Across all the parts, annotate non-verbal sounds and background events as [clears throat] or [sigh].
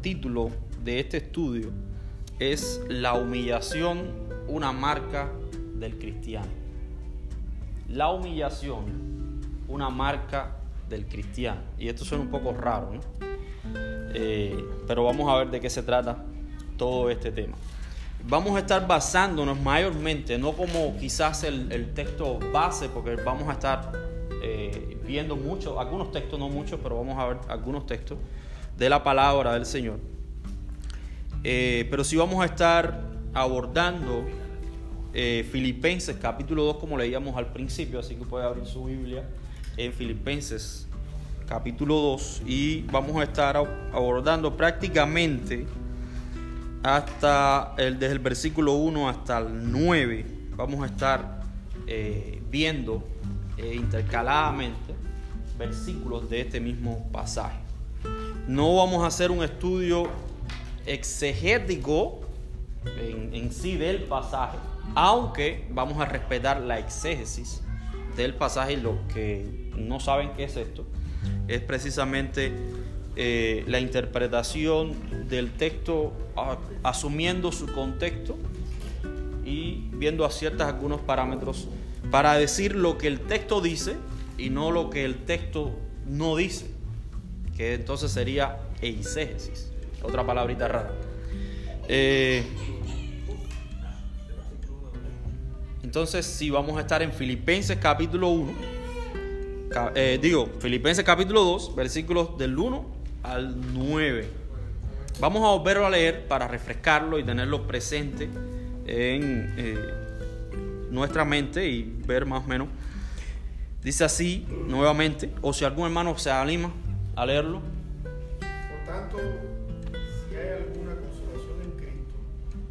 título de este estudio es La humillación, una marca del cristiano. La humillación, una marca del cristiano. Y esto suena un poco raro, ¿no? Eh, pero vamos a ver de qué se trata todo este tema. Vamos a estar basándonos mayormente, no como quizás el, texto base, porque vamos a estar eh, viendo muchos, algunos textos, no muchos, pero vamos a ver algunos textos de la palabra del Señor. Eh, pero sí vamos a estar abordando Filipenses capítulo 2 como leíamos al principio, así que puede abrir su Biblia en Filipenses capítulo 2 y vamos a estar abordando prácticamente hasta el, desde el versículo 1 hasta el 9. Vamos a estar eh, viendo eh, intercaladamente versículos de este mismo pasaje. No vamos a hacer un estudio exegético en, sí del pasaje, aunque vamos a respetar la exégesis del pasaje. Los que no saben qué es esto, es precisamente eh, la interpretación del texto asumiendo su contexto y viendo a ciertos algunos parámetros para decir lo que el texto dice y no lo que el texto no dice, que entonces sería eisegesis, otra palabrita rara. Eh, entonces, si vamos a estar en Filipenses capítulo 1, eh, digo, Filipenses capítulo 2, versículos del 1 al 9. Vamos a volverlo a leer para refrescarlo y tenerlo presente en eh, nuestra mente y ver más o menos. Dice así nuevamente, o si algún hermano se anima a leerlo. Por tanto, si hay alguna consolación en Cristo,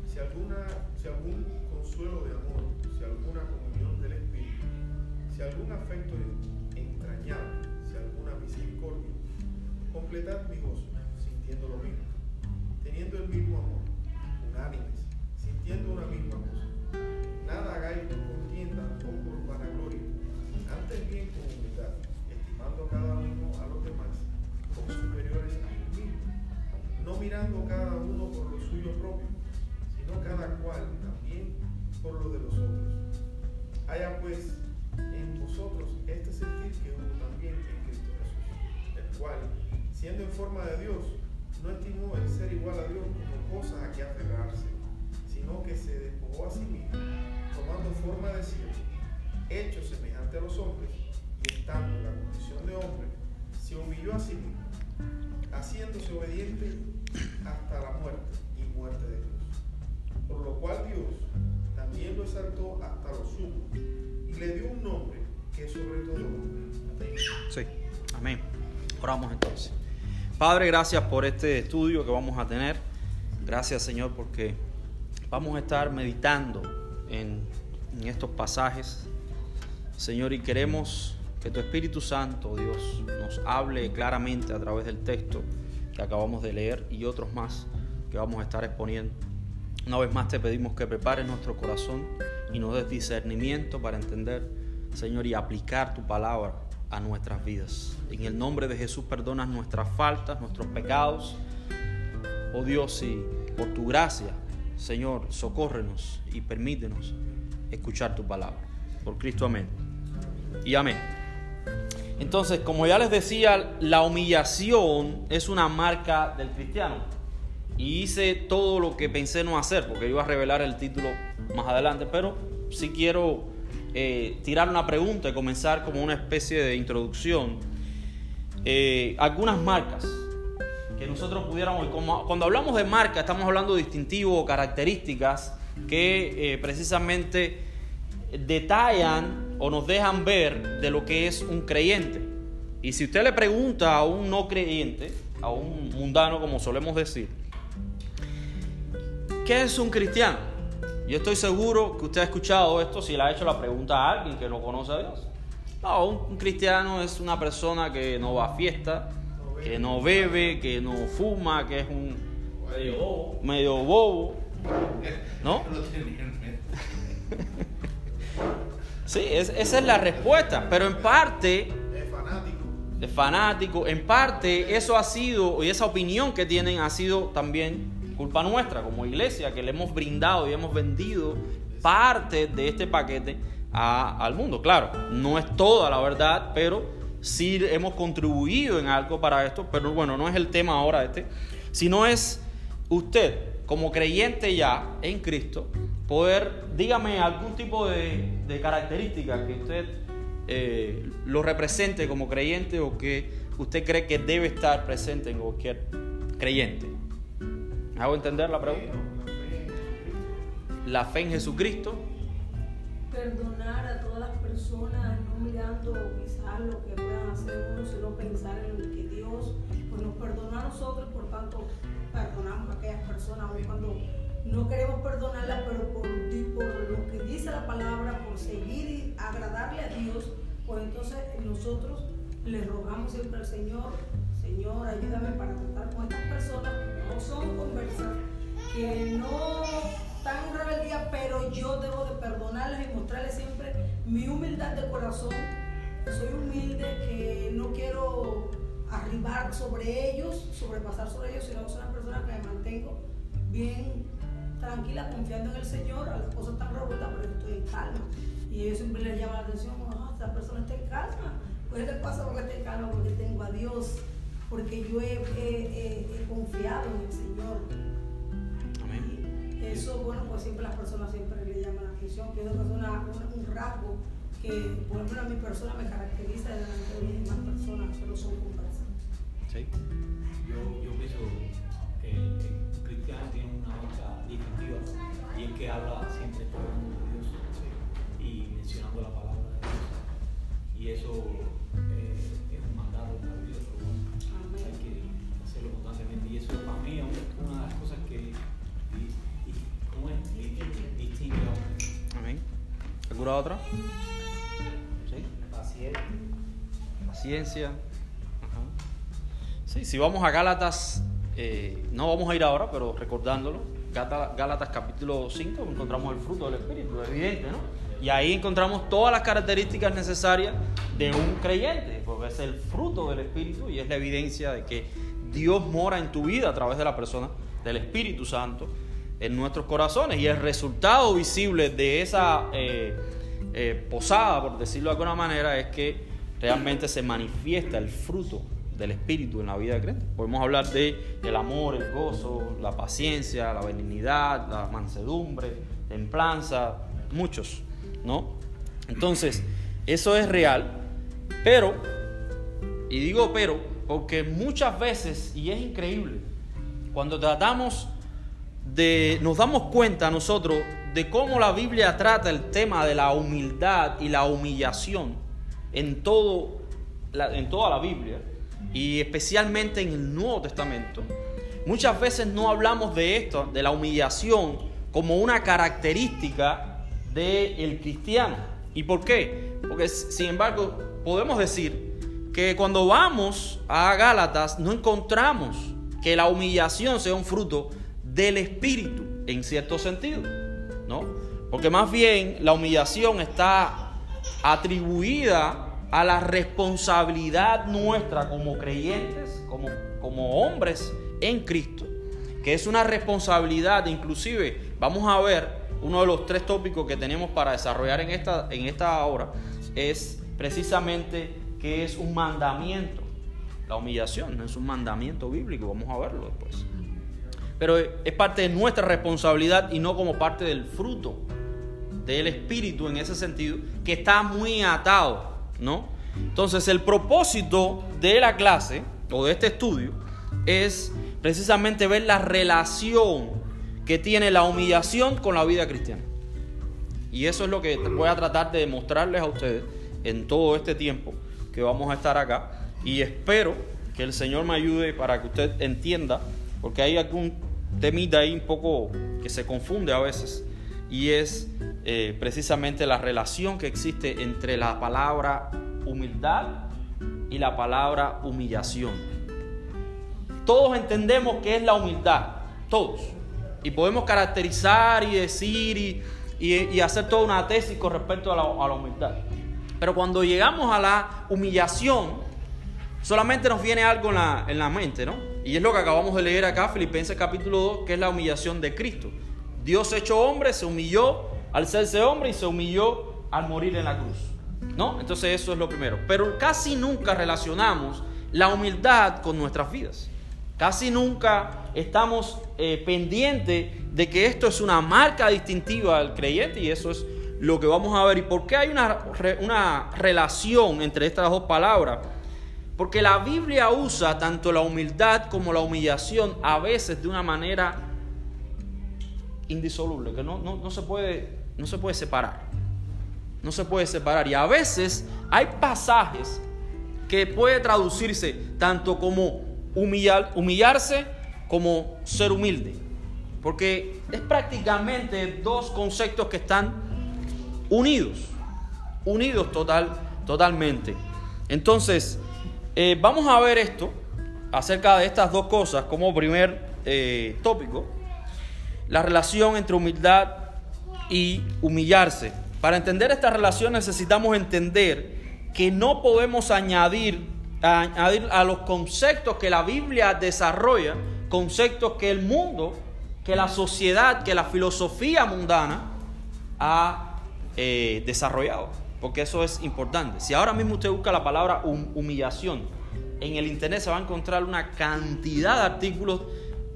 si, alguna, si algún consuelo de amor, si alguna comunión del Espíritu, si algún afecto si alguna misericordia. Completad mi gozo, sintiendo lo mismo, teniendo el mismo amor, unánimes, sintiendo una misma cosa. Nada hagáis por contienda o por vanagloria, antes bien con humildad, estimando cada uno no mirando cada uno por lo suyo propio, sino cada cual también por lo de los otros. Haya pues en vosotros este sentir que hubo también en Cristo Jesús, el cual, siendo en forma de Dios, no estimó el ser igual a Dios como cosa a que aferrarse, sino que se despojó a sí mismo, tomando forma de siervo, hecho semejante a los hombres, y estando en la condición de hombre, se humilló a sí mismo, haciéndose obediente hasta la muerte y muerte de Dios. Por lo cual Dios también lo exaltó hasta lo sumo le dio un nombre que sobre todo. Sí, amén. Oramos entonces. Padre, gracias por este estudio que vamos a tener. Gracias, Señor, porque vamos a estar meditando en, en estos pasajes. Señor, y queremos que tu Espíritu Santo, Dios, nos hable claramente a través del texto que acabamos de leer y otros más que vamos a estar exponiendo. Una vez más te pedimos que prepares nuestro corazón y nos des discernimiento para entender, Señor, y aplicar tu palabra a nuestras vidas. En el nombre de Jesús perdonas nuestras faltas, nuestros pecados. Oh Dios, y por tu gracia, Señor, socórrenos y permítenos escuchar tu palabra. Por Cristo, amén. Y amén. Entonces, como ya les decía, la humillación es una marca del cristiano. Y hice todo lo que pensé no hacer, porque iba a revelar el título más adelante, pero sí quiero eh, tirar una pregunta y comenzar como una especie de introducción. Eh, algunas marcas que nosotros pudiéramos, cuando hablamos de marca, estamos hablando de distintivos o características que eh, precisamente detallan o nos dejan ver de lo que es un creyente. Y si usted le pregunta a un no creyente, a un mundano como solemos decir, ¿qué es un cristiano? Yo estoy seguro que usted ha escuchado esto si le ha hecho la pregunta a alguien que no conoce a Dios. No, un, cristiano es una persona que no va a fiesta, que no bebe, que no fuma, que es un medio bobo. Medio bobo ¿No? [laughs] [laughs] sí, esa es la respuesta, pero en parte... Es fanático. de fanáticos. En parte eso ha sido, y esa opinión que tienen ha sido también culpa nuestra como iglesia, que le hemos brindado y hemos vendido parte de este paquete al mundo. Claro, no es toda la verdad, pero sí hemos contribuido en algo para esto, pero bueno, no es el tema ahora este, sino es usted como creyente ya en Cristo, poder, dígame algún tipo de, de característica que usted eh, lo represente como creyente o que usted cree que debe estar presente en cualquier creyente. ¿Hago entender la pregunta? La fe en Jesucristo. Perdonar a todas las personas, no mirando quizás lo que puedan hacer uno, sino pensar en que Dios pues, nos perdona a nosotros, por tanto perdonamos a aquellas personas, aun cuando no queremos perdonarlas, pero por, lo que dice la palabra, por seguir y agradarle a Dios, pues entonces nosotros le rogamos siempre al Señor, Señor, ayúdame para tratar con estas personas que no son conversas, que no están en rebeldía, pero yo debo de perdonarles y mostrarles siempre mi humildad de corazón. Soy humilde, que no quiero arribar sobre ellos, sobrepasar sobre ellos, sino soy una persona que me mantengo bien tranquila, confiando en el Señor. A las cosas están revueltas, pero estoy en calma. Y ellos siempre les llama la atención, oh, esta persona está en calma. Pues ¿qué pasa porque está en calma? Porque tengo a Dios, porque yo he, confiado en el Señor. Amén. eso, bueno, pues siempre las personas siempre le llaman la atención. que es una, un rasgo que, por ejemplo, a mi persona me caracteriza de las demás personas, solo son. Sí. Yo, yo pienso que el cristiano tiene una marca distintiva y es que habla siempre todo el mundo de Dios y mencionando la palabra de Dios. Y eso eh, es un mandato de la vida, pero hay que hacerlo constantemente. Y eso para mí es una de las cosas que, ¿cómo es? Distingue a Amén. ¿Alguna otra? Paciencia. Sí, si vamos a Gálatas, eh, no vamos a ir ahora, pero recordándolo, Gálatas capítulo 5 encontramos el fruto del Espíritu, evidente, ¿no? Y ahí encontramos todas las características necesarias de un creyente, porque es el fruto del Espíritu y es la evidencia de que Dios mora en tu vida a través de la persona del Espíritu Santo en nuestros corazones. Y el resultado visible de esa eh, eh, posada, por decirlo de alguna manera, es que realmente se manifiesta el fruto del Espíritu en la vida creyente. Podemos hablar de el amor, el gozo, la paciencia, la benignidad, la mansedumbre, templanza, muchos, ¿no? Entonces, eso es real, pero, y digo pero, porque muchas veces, y es increíble, cuando tratamos de, nos damos cuenta nosotros de cómo la Biblia trata el tema de la humildad y la humillación en, todo, en toda la Biblia y especialmente en el Nuevo Testamento, muchas veces no hablamos de esto, de la humillación, como una característica del cristiano. ¿Y por qué? Porque sin embargo podemos decir que cuando vamos a Gálatas no encontramos que la humillación sea un fruto del Espíritu, en cierto sentido. ¿no? Porque más bien la humillación está atribuida a la responsabilidad nuestra como creyentes, como, como hombres en Cristo, que es una responsabilidad, inclusive vamos a ver uno de los tres tópicos que tenemos para desarrollar en esta, en esta hora, es precisamente que es un mandamiento. La humillación no es un mandamiento bíblico, vamos a verlo después pero es parte de nuestra responsabilidad y no como parte del fruto del Espíritu en ese sentido, que está muy atado, ¿no? Entonces el propósito de la clase o de este estudio es precisamente ver la relación que tiene la humillación con la vida cristiana. Y eso es lo que voy a tratar de demostrarles a ustedes en todo este tiempo que vamos a estar acá. Y espero que el Señor me ayude para que usted entienda, porque hay algún temita ahí un poco que se confunde a veces y es eh, precisamente la relación que existe entre la palabra humildad y la palabra humillación. Todos entendemos qué es la humildad, todos. Y podemos caracterizar y decir y, hacer toda una tesis con respecto a la, a la humildad. Pero cuando llegamos a la humillación, solamente nos viene algo en la, en la mente, ¿no? Y es lo que acabamos de leer acá, Filipenses capítulo 2, que es la humillación de Cristo. Dios hecho hombre se humilló al serse hombre y se humilló al morir en la cruz. ¿No? Entonces eso es lo primero. Pero casi nunca relacionamos la humildad con nuestras vidas. Casi nunca estamos eh, pendientes de que esto es una marca distintiva al creyente y eso es lo que vamos a ver. ¿Y por qué hay una, una relación entre estas dos palabras? Porque la Biblia usa tanto la humildad como la humillación a veces de una manera indisoluble, que no, no, se, puede, no se puede separar. No se puede separar. Y a veces hay pasajes que puede traducirse tanto como humillar, humillarse como ser humilde. Porque es prácticamente dos conceptos que están unidos. Unidos total, totalmente. Entonces, eh, vamos a ver esto acerca de estas dos cosas como primer eh, tópico. La relación entre humildad y humillarse. Para entender esta relación necesitamos entender que no podemos añadir, a los conceptos que la Biblia desarrolla, conceptos que el mundo, que la sociedad, que la filosofía mundana ha eh, desarrollado porque eso es importante. Si ahora mismo usted busca la palabra humillación, en el internet se va a encontrar una cantidad de artículos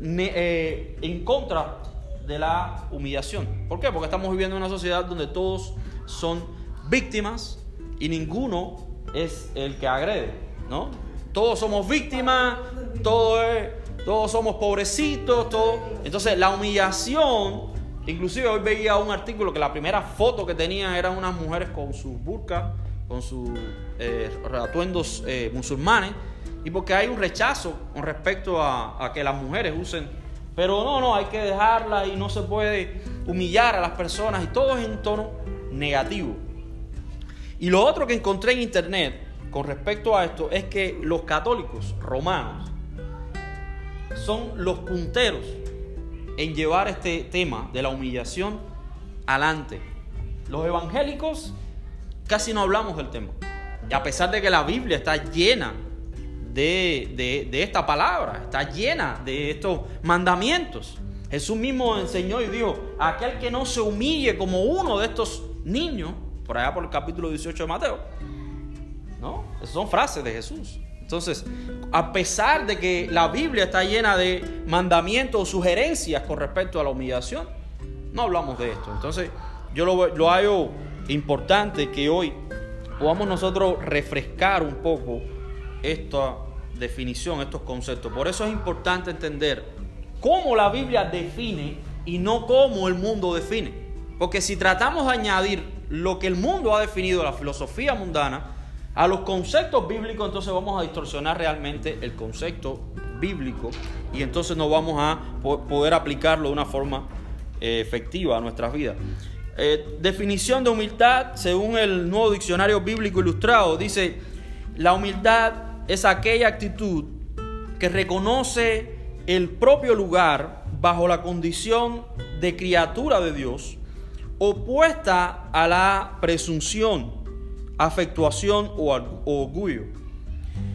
eh, en contra de la humillación. ¿Por qué? Porque estamos viviendo en una sociedad donde todos son víctimas y ninguno es el que agrede, ¿no? Todos somos víctimas, todos somos pobrecitos, todo. Entonces la humillación Inclusive hoy veía un artículo que la primera foto que tenían eran unas mujeres con sus burkas, con sus eh, atuendos eh, musulmanes, y porque hay un rechazo con respecto a, que las mujeres usen. Pero no, no, hay que dejarla y no se puede humillar a las personas y todo es en tono negativo. Y lo otro que encontré en internet con respecto a esto es que los católicos romanos son los punteros en llevar este tema de la humillación adelante. Los evangélicos casi no hablamos del tema. Y a pesar de que la Biblia está llena de, esta palabra, está llena de estos mandamientos. Jesús mismo enseñó y dijo, aquel que no se humille como uno de estos niños, por allá por el capítulo 18 de Mateo, ¿no? Esas son frases de Jesús. Entonces, a pesar de que la Biblia está llena de mandamientos o sugerencias con respecto a la humillación, no hablamos de esto. Entonces, yo lo, lo hallo importante que hoy podamos nosotros refrescar un poco esta definición, estos conceptos. Por eso es importante entender cómo la Biblia define y no cómo el mundo define. Porque si tratamos de añadir lo que el mundo ha definido, la filosofía mundana, a los conceptos bíblicos, entonces vamos a distorsionar realmente el concepto bíblico y entonces no vamos a poder aplicarlo de una forma eh, efectiva a nuestras vidas. Eh, definición de humildad, según el nuevo diccionario bíblico ilustrado, dice, la humildad es aquella actitud que reconoce el propio lugar bajo la condición de criatura de Dios, opuesta a la presunción afectuación o orgullo.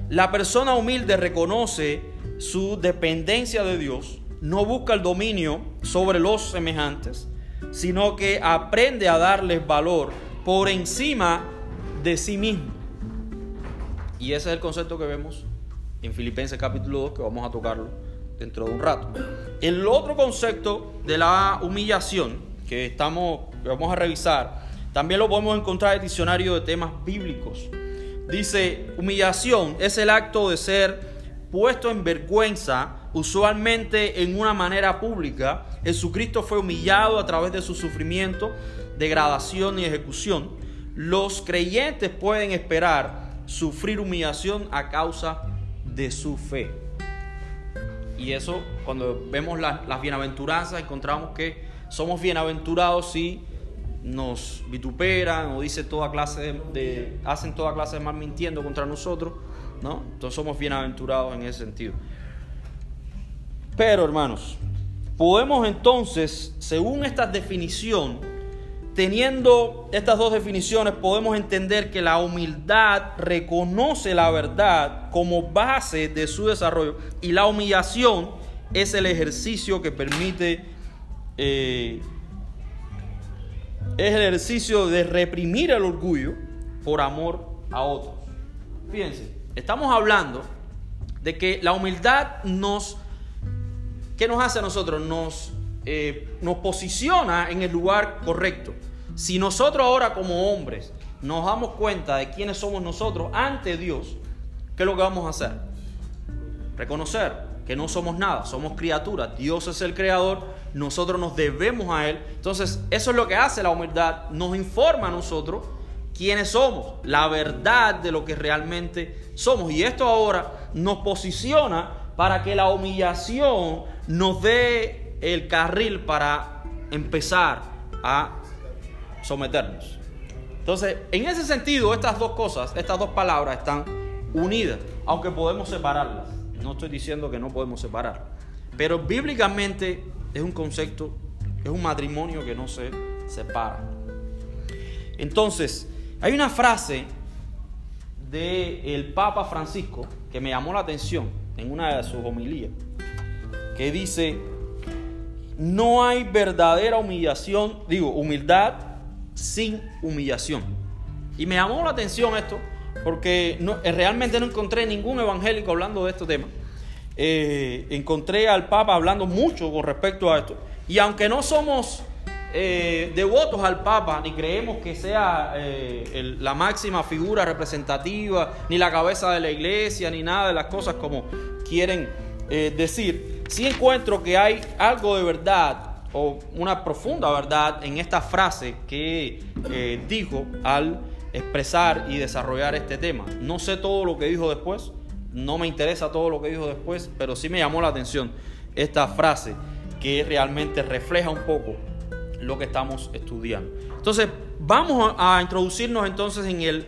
La persona humilde reconoce su dependencia de Dios, no busca el dominio sobre los semejantes, sino que aprende a darles valor por encima de sí mismo. Y ese es el concepto que vemos en Filipenses capítulo 2, que vamos a tocarlo dentro de un rato. El otro concepto de la humillación que, estamos, vamos a revisar también lo podemos encontrar en el diccionario de temas bíblicos. Dice, humillación es el acto de ser puesto en vergüenza, usualmente en una manera pública. Jesucristo fue humillado a través de su sufrimiento, degradación y ejecución. Los creyentes pueden esperar sufrir humillación a causa de su fe. Y eso, cuando vemos las, bienaventuranzas, encontramos que somos bienaventurados si nos vituperan o dice toda clase de, hacen toda clase de mal mintiendo contra nosotros, ¿no? Entonces somos bienaventurados en ese sentido. Pero hermanos, podemos entonces, según esta definición, teniendo estas dos definiciones, podemos entender que la humildad reconoce la verdad como base de su desarrollo y la humillación es el ejercicio que permite, eh, es el ejercicio de reprimir el orgullo por amor a otros. Fíjense, estamos hablando de que la humildad nos, ¿qué nos hace a nosotros? Nos, eh, nos posiciona en el lugar correcto. Si nosotros ahora como hombres nos damos cuenta de quiénes somos nosotros ante Dios, ¿qué es lo que vamos a hacer? Reconocer que no somos nada, somos criaturas, Dios es el creador, nosotros nos debemos a Él. Entonces, eso es lo que hace la humildad, nos informa a nosotros quiénes somos, la verdad de lo que realmente somos. Y esto ahora nos posiciona para que la humillación nos dé el carril para empezar a someternos. Entonces, en ese sentido, estas dos cosas, estas dos palabras están unidas, aunque podemos separarlas. No estoy diciendo que no podemos separar, pero bíblicamente es un concepto, es un matrimonio que no se separa. Entonces, hay una frase del el Papa Francisco que me llamó la atención en una de sus homilías, que dice, no hay verdadera humillación, digo, humildad sin humillación. Y me llamó la atención esto, porque eh, realmente no encontré ningún evangélico hablando de este tema. Eh, encontré al Papa hablando mucho con respecto a esto. Y aunque no somos eh, devotos al Papa, ni creemos que sea la máxima figura representativa, ni la cabeza de la iglesia, ni nada de las cosas como quieren decir, sí encuentro que hay algo de verdad o una profunda verdad en esta frase que dijo al expresar y desarrollar este tema. No sé todo lo que dijo después, no me interesa todo lo que dijo después, pero sí me llamó la atención esta frase que realmente refleja un poco lo que estamos estudiando. Entonces, vamos a introducirnos entonces en el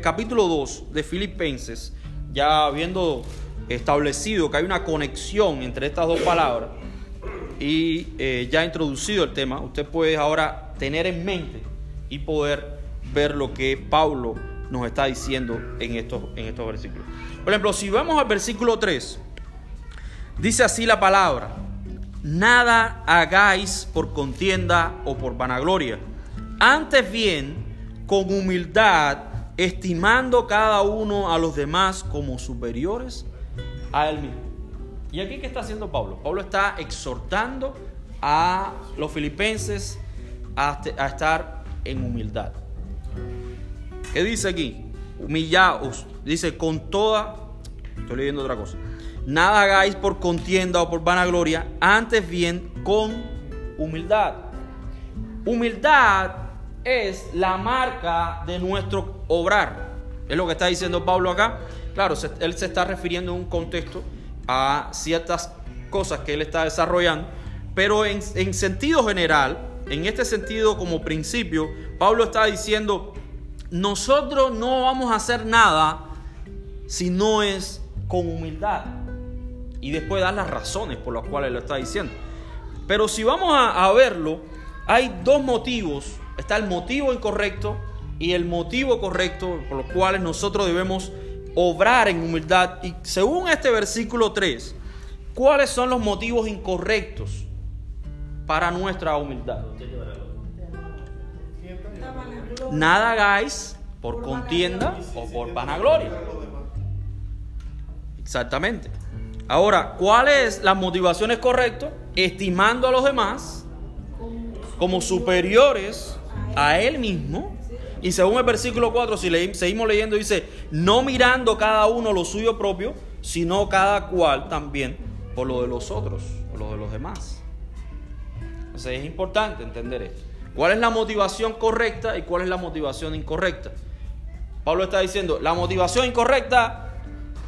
capítulo 2 de Filipenses, ya habiendo establecido que hay una conexión entre estas dos palabras y eh, ya introducido el tema, usted puede ahora tener en mente y poder ver lo que Pablo nos está diciendo en estos, en estos versículos. Por ejemplo, si vamos al versículo 3, dice así la palabra, nada hagáis por contienda o por vanagloria. Antes bien, con humildad, estimando cada uno a los demás como superiores a él mismo. ¿Y aquí qué está haciendo Pablo? Pablo está exhortando a los filipenses a, estar en humildad. ¿Qué dice aquí? Humillaos. Dice con toda... Estoy leyendo otra cosa Nada hagáis por contienda o por vanagloria, antes bien con humildad. Humildad es la marca de nuestro obrar. Es lo que está diciendo Pablo acá. Claro, él se está refiriendo en un contexto a ciertas cosas que él está desarrollando, pero en, en sentido general, en este sentido como principio, Pablo está diciendo, nosotros no vamos a hacer nada si no es con humildad y después dar las razones por las cuales lo está diciendo. Pero si vamos a, verlo, hay dos motivos. Está el motivo incorrecto y el motivo correcto por los cuales nosotros debemos obrar en humildad. Y según este versículo 3, ¿cuáles son los motivos incorrectos para nuestra humildad? Nada hagáis por contienda o por vanagloria. Exactamente. Ahora, ¿cuáles las motivaciones correctas? Estimando a los demás como superiores a él mismo. Y según el versículo 4, si seguimos leyendo, dice, no mirando cada uno lo suyo propio, sino cada cual también por lo de los otros, por lo de los demás. Entonces es importante entender esto. ¿Cuál es la motivación correcta y cuál es la motivación incorrecta? Pablo está diciendo, la motivación incorrecta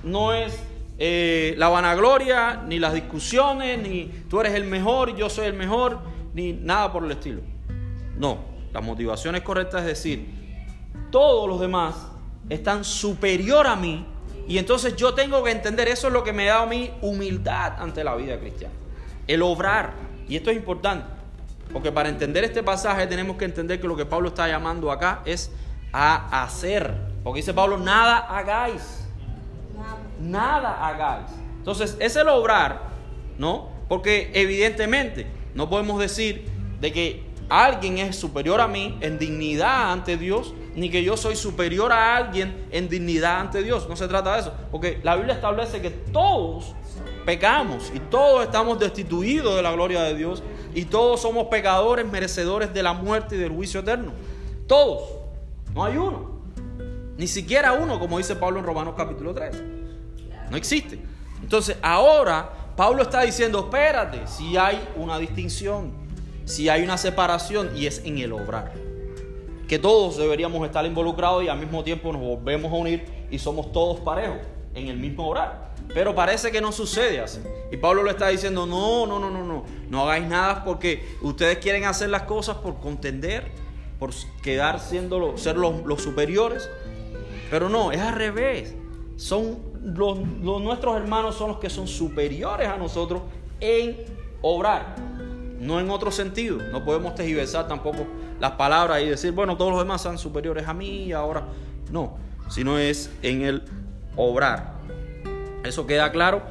no es eh, la vanagloria, ni las discusiones, ni tú eres el mejor yo soy el mejor, ni nada por el estilo. No, la motivación es correcta, es decir, todos los demás están superior a mí y entonces yo tengo que entender, eso es lo que me da a mí humildad ante la vida cristiana. El obrar, y esto es importante, Porque para entender este pasaje tenemos que entender que lo que Pablo está llamando acá es a hacer. Porque dice Pablo, nada hagáis. Nada hagáis. Entonces, es el obrar, ¿no? Porque evidentemente no podemos decir de que alguien es superior a mí en dignidad ante Dios, ni que yo soy superior a alguien en dignidad ante Dios. No se trata de eso. Porque la Biblia establece que todos pecamos y todos estamos destituidos de la gloria de Dios y todos somos pecadores merecedores de la muerte y del juicio eterno. Todos. No hay uno. Ni siquiera uno, como dice Pablo en Romanos capítulo 3. No existe. Entonces ahora Pablo está diciendo, espérate, si hay una distinción, si hay una separación y es en el obrar. Que todos deberíamos estar involucrados y al mismo tiempo nos volvemos a unir y somos todos parejos en el mismo obrar. Pero parece que no sucede así. Y Pablo le está diciendo, no, no, no, no, no. No hagáis nada porque ustedes quieren hacer las cosas por contender, por quedar siendo ser los, superiores. Pero no, es al revés. Son los, nuestros hermanos son los que son superiores a nosotros en obrar. No en otro sentido. No podemos tejiversar tampoco las palabras y decir, bueno, todos los demás son superiores a mí y ahora. No, sino es en el obrar. Eso queda claro.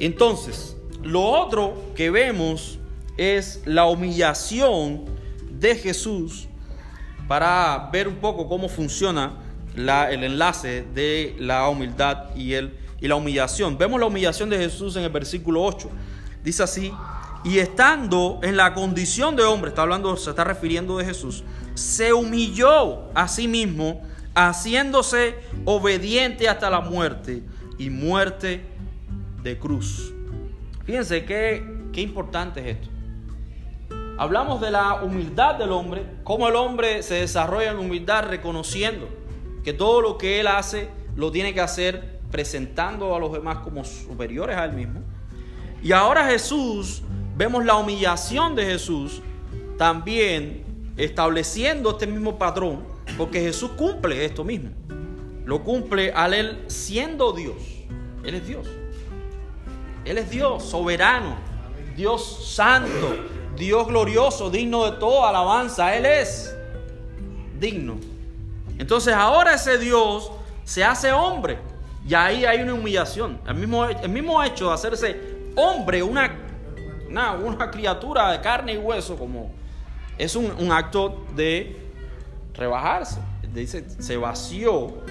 Entonces, lo otro que vemos es la humillación de Jesús para ver un poco cómo funciona el enlace de la humildad y, el, y la humillación. Vemos la humillación de Jesús en el versículo 8. Dice así, y estando en la condición de hombre, está hablando, se está refiriendo de Jesús, se humilló a sí mismo, haciéndose obediente hasta la muerte y muerte de cruz. Fíjense qué, qué importante es esto. Hablamos de la humildad del hombre, cómo el hombre se desarrolla en humildad reconociendo que todo lo que él hace lo tiene que hacer presentando a los demás como superiores a él mismo. Y ahora Jesús, vemos la humillación de Jesús también estableciendo este mismo patrón, porque Jesús cumple esto mismo. Lo cumple al él siendo Dios. Él es Dios. Él es Dios, soberano, Dios santo, Dios glorioso, digno de toda alabanza. Él es digno. Entonces ahora ese Dios se hace hombre. Y ahí hay una humillación. El mismo, el mismo hecho de hacerse hombre, una, una, criatura de carne y hueso, como es un, acto de rebajarse. Dice, se vació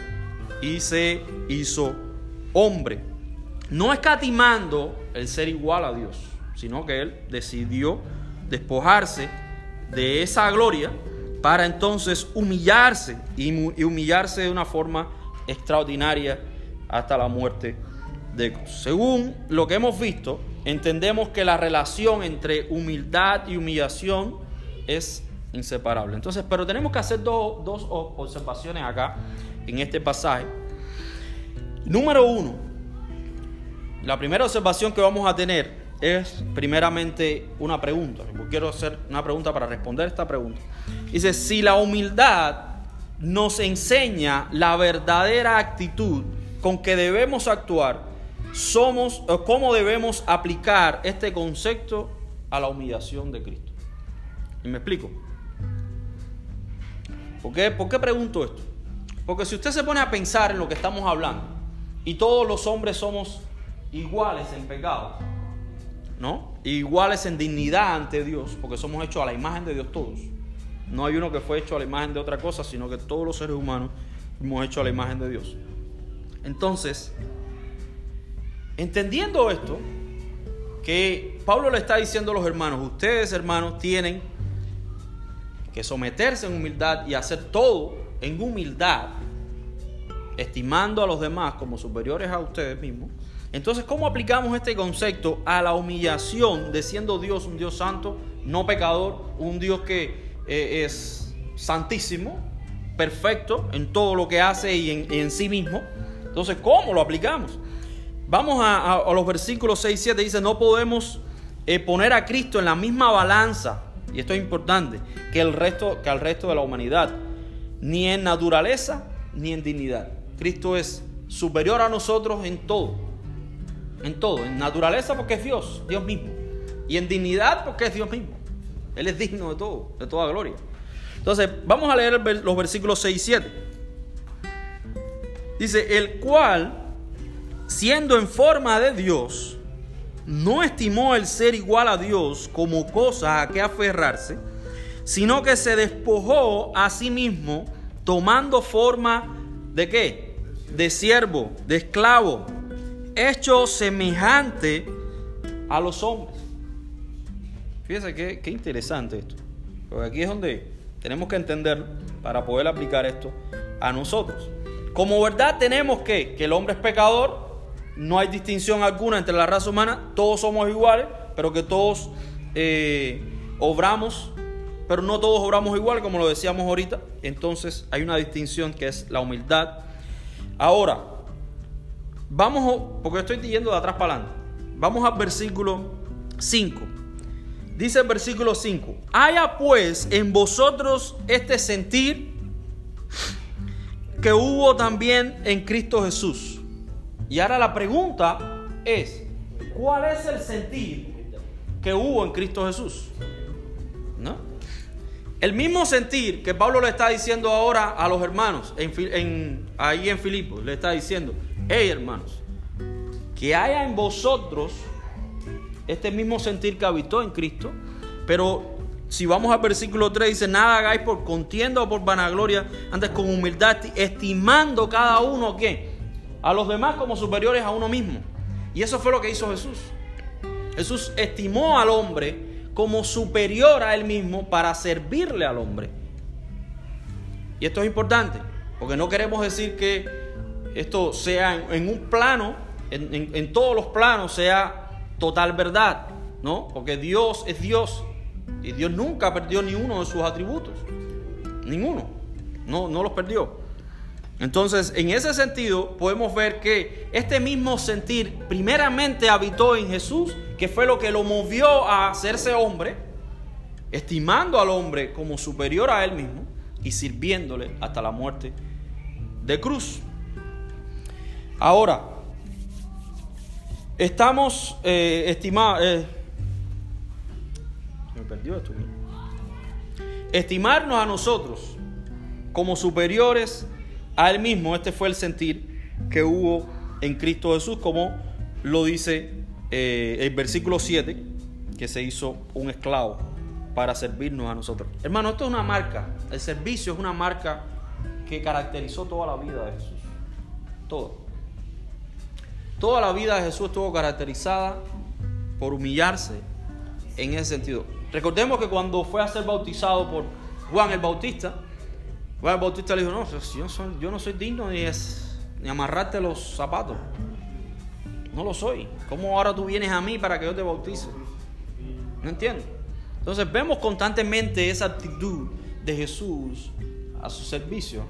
y se hizo hombre. No escatimando el ser igual a Dios, sino que Él decidió despojarse de esa gloria para entonces humillarse y humillarse de una forma extraordinaria hasta la muerte de. Según lo que hemos visto, entendemos que la relación entre humildad y humillación es inseparable. Entonces, pero tenemos que hacer dos observaciones acá en este pasaje. Número uno, la primera observación que vamos a tener es primeramente una pregunta. Quiero hacer una pregunta para responder esta pregunta. Dice, si la humildad nos enseña la verdadera actitud con que debemos actuar, somos cómo debemos aplicar este concepto a la humillación de Cristo. ¿Y me explico? ¿Por qué, ¿Por qué pregunto esto? Porque si usted se pone a pensar en lo que estamos hablando, y todos los hombres somos iguales en pecado, ¿no? Iguales en dignidad ante Dios, porque somos hechos a la imagen de Dios todos. No hay uno que fue hecho a la imagen de otra cosa, sino que todos los seres humanos hemos hecho a la imagen de Dios. Entonces, entendiendo esto, que Pablo le está diciendo a los hermanos, ustedes hermanos tienen que someterse en humildad y hacer todo en humildad, estimando a los demás como superiores a ustedes mismos. Entonces, ¿cómo aplicamos este concepto a la humillación de siendo Dios un Dios santo, no pecador, un Dios que eh, es santísimo, perfecto en todo lo que hace y en, sí mismo? Entonces, ¿cómo lo aplicamos? Vamos a, los versículos 6 y 7, dice, no podemos eh, poner a Cristo en la misma balanza, y esto es importante, que el resto, que al resto de la humanidad, ni en naturaleza ni en dignidad. Cristo es superior a nosotros en todo. En todo. En naturaleza porque es Dios, Dios mismo. Y en dignidad porque es Dios mismo. Él es digno de todo, de toda gloria. Entonces, vamos a leer los versículos 6 y 7. Dice, el cual, siendo en forma de Dios, no estimó el ser igual a Dios como cosa a que aferrarse, sino que se despojó a sí mismo, tomando forma de qué? De siervo, de esclavo, hecho semejante a los hombres. Fíjense qué, qué interesante esto. Porque aquí es donde tenemos que entender para poder aplicar esto a nosotros. Como verdad tenemos que, que el hombre es pecador, no hay distinción alguna entre la raza humana, todos somos iguales, pero que todos eh, obramos, pero no todos obramos igual, como lo decíamos ahorita. Entonces hay una distinción que es la humildad. Ahora, vamos, porque estoy yendo de atrás para adelante, vamos al versículo 5. Dice el versículo 5, haya pues en vosotros este sentir que hubo también en Cristo Jesús y ahora la pregunta es, ¿cuál es el sentir que hubo en Cristo Jesús? ¿No? El mismo sentir que Pablo le está diciendo ahora a los hermanos en, ahí en Filipos, le está diciendo, hey hermanos, que haya en vosotros este mismo sentir que habitó en Cristo, pero si vamos al versículo 3, dice, nada hagáis por contienda o por vanagloria, antes con humildad, estimando cada uno que a los demás como superiores a uno mismo. Y eso fue lo que hizo Jesús. Jesús estimó al hombre como superior a él mismo para servirle al hombre. Y esto es importante, porque no queremos decir que esto sea en, un plano, en, todos los planos sea total verdad, ¿no? Porque Dios es Dios y Dios nunca perdió ni uno de sus atributos, ninguno, no, no los perdió. Entonces, en ese sentido, podemos ver que este mismo sentir primeramente habitó en Jesús, que fue lo que lo movió a hacerse hombre, estimando al hombre como superior a él mismo y sirviéndole hasta la muerte de cruz. Ahora, estamos eh, estimados... Eh, me perdió esto. Estimarnos a nosotros como superiores a él mismo. Este fue el sentir que hubo en Cristo Jesús, como lo dice eh, el versículo 7, que se hizo un esclavo para servirnos a nosotros. Hermano, esto es una marca. El servicio es una marca que caracterizó toda la vida de Jesús. Todo. Toda la vida de Jesús estuvo caracterizada por humillarse en ese sentido. Recordemos que cuando fue a ser bautizado por Juan el Bautista, Juan Bautista le dijo, no, yo, no soy digno ni, es, amarrarte los zapatos. No lo soy. ¿Cómo ahora tú vienes a mí para que yo te bautice? No entiendo. Entonces vemos constantemente esa actitud de Jesús a su servicio.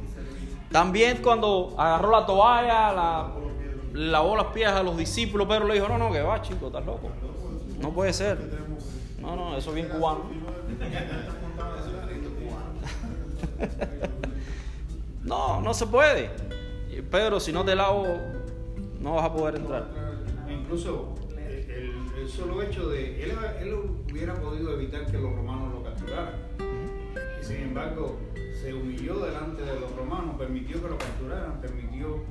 También cuando agarró la toalla, la, lavó las pies a los discípulos, Pedro le dijo, no, no, que va chico, estás loco. No puede ser. No, no, eso es bien cubano. [laughs] No, no se puede. Pedro, si no te lavo, no vas a poder entrar. Incluso el, solo hecho de. Él, él, hubiera podido evitar que los romanos lo capturaran. Y sin embargo, se humilló delante de los romanos, permitió que lo capturaran, permitió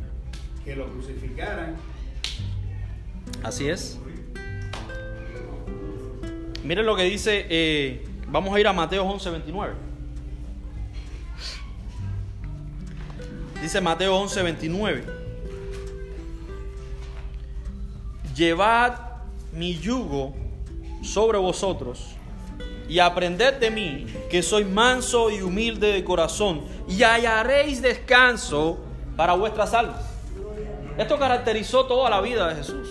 que lo crucificaran. Así es. Miren lo que dice. Eh, vamos a ir a Mateo 11, 29. Dice Mateo 11, 29. Llevad mi yugo sobre vosotros y aprended de mí, que soy manso y humilde de corazón, y hallaréis descanso para vuestras almas. Esto caracterizó toda la vida de Jesús.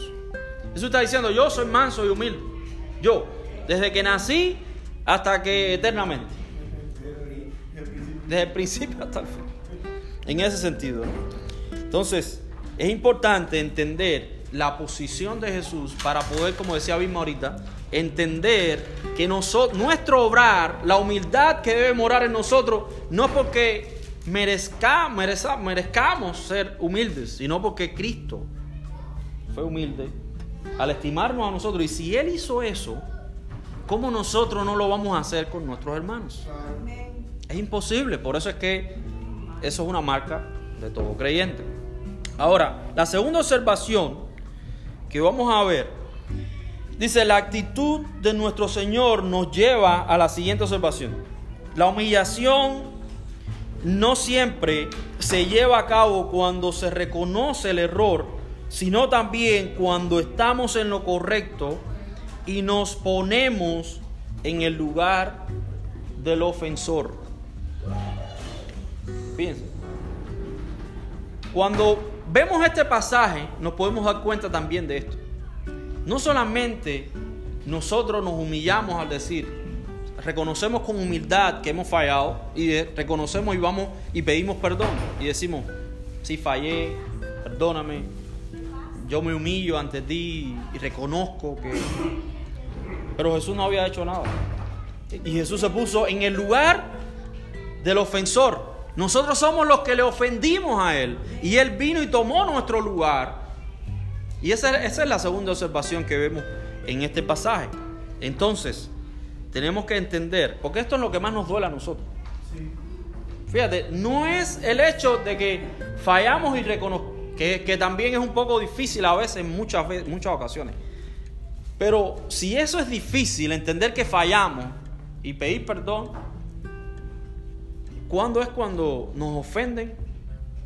Jesús está diciendo, yo soy manso y humilde. Yo, desde que nací hasta que eternamente. Desde el principio hasta el fin en ese sentido. Entonces, es importante entender la posición de Jesús para poder, como decía Bisma ahorita, entender que nosotros, nuestro obrar, la humildad que debe morar en nosotros, no es porque merezca, merezcamos ser humildes, sino porque Cristo fue humilde al estimarnos a nosotros. Y si Él hizo eso, ¿cómo nosotros no lo vamos a hacer con nuestros hermanos? Amén. Es imposible, por eso es que eso es una marca de todo creyente. Ahora, la segunda observación que vamos a ver, dice, la actitud de nuestro Señor nos lleva a la siguiente observación. La humillación no siempre se lleva a cabo cuando se reconoce el error, sino también cuando estamos en lo correcto y nos ponemos en el lugar del ofensor. Cuando vemos este pasaje, nos podemos dar cuenta también de esto. No solamente nosotros nos humillamos al decir, reconocemos con humildad que hemos fallado y reconocemos y vamos y pedimos perdón y decimos, si fallé, perdóname, yo me humillo ante ti y reconozco que... [laughs] Pero Jesús no había hecho nada. Y Jesús se puso en el lugar del ofensor. Nosotros somos los que le ofendimos a Él. Y Él vino y tomó nuestro lugar. Y esa, es la segunda observación que vemos en este pasaje. Entonces, tenemos que entender, porque esto es lo que más nos duele a nosotros. Fíjate, no es el hecho de que fallamos y reconozcamos, que, también es un poco difícil a veces, muchas, ve- muchas ocasiones. Pero si eso es difícil, entender que fallamos y pedir perdón, ¿cuándo es cuando nos ofenden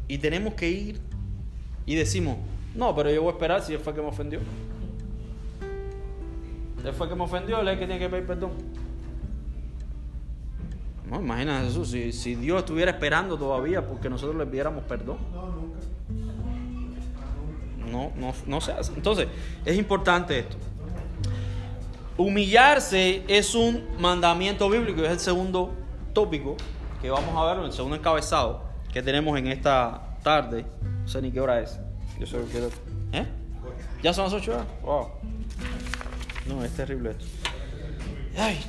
y tenemos que ir y decimos, no, pero yo voy a esperar si él fue que me ofendió? Él fue que me ofendió, él es el que tiene que pedir perdón. No, imagina Jesús, si, si Dios estuviera esperando todavía porque nosotros le pidiéramos perdón. No, nunca. No, no, no se hace. Entonces, es importante esto. Humillarse es un mandamiento bíblico, es el segundo tópico que vamos a ver, el segundo encabezado que tenemos en esta tarde. No sé ni qué hora es. Yo solo quiero. ¿Eh? ¿Ya son las 8 horas? Wow. No, es terrible esto. Ay.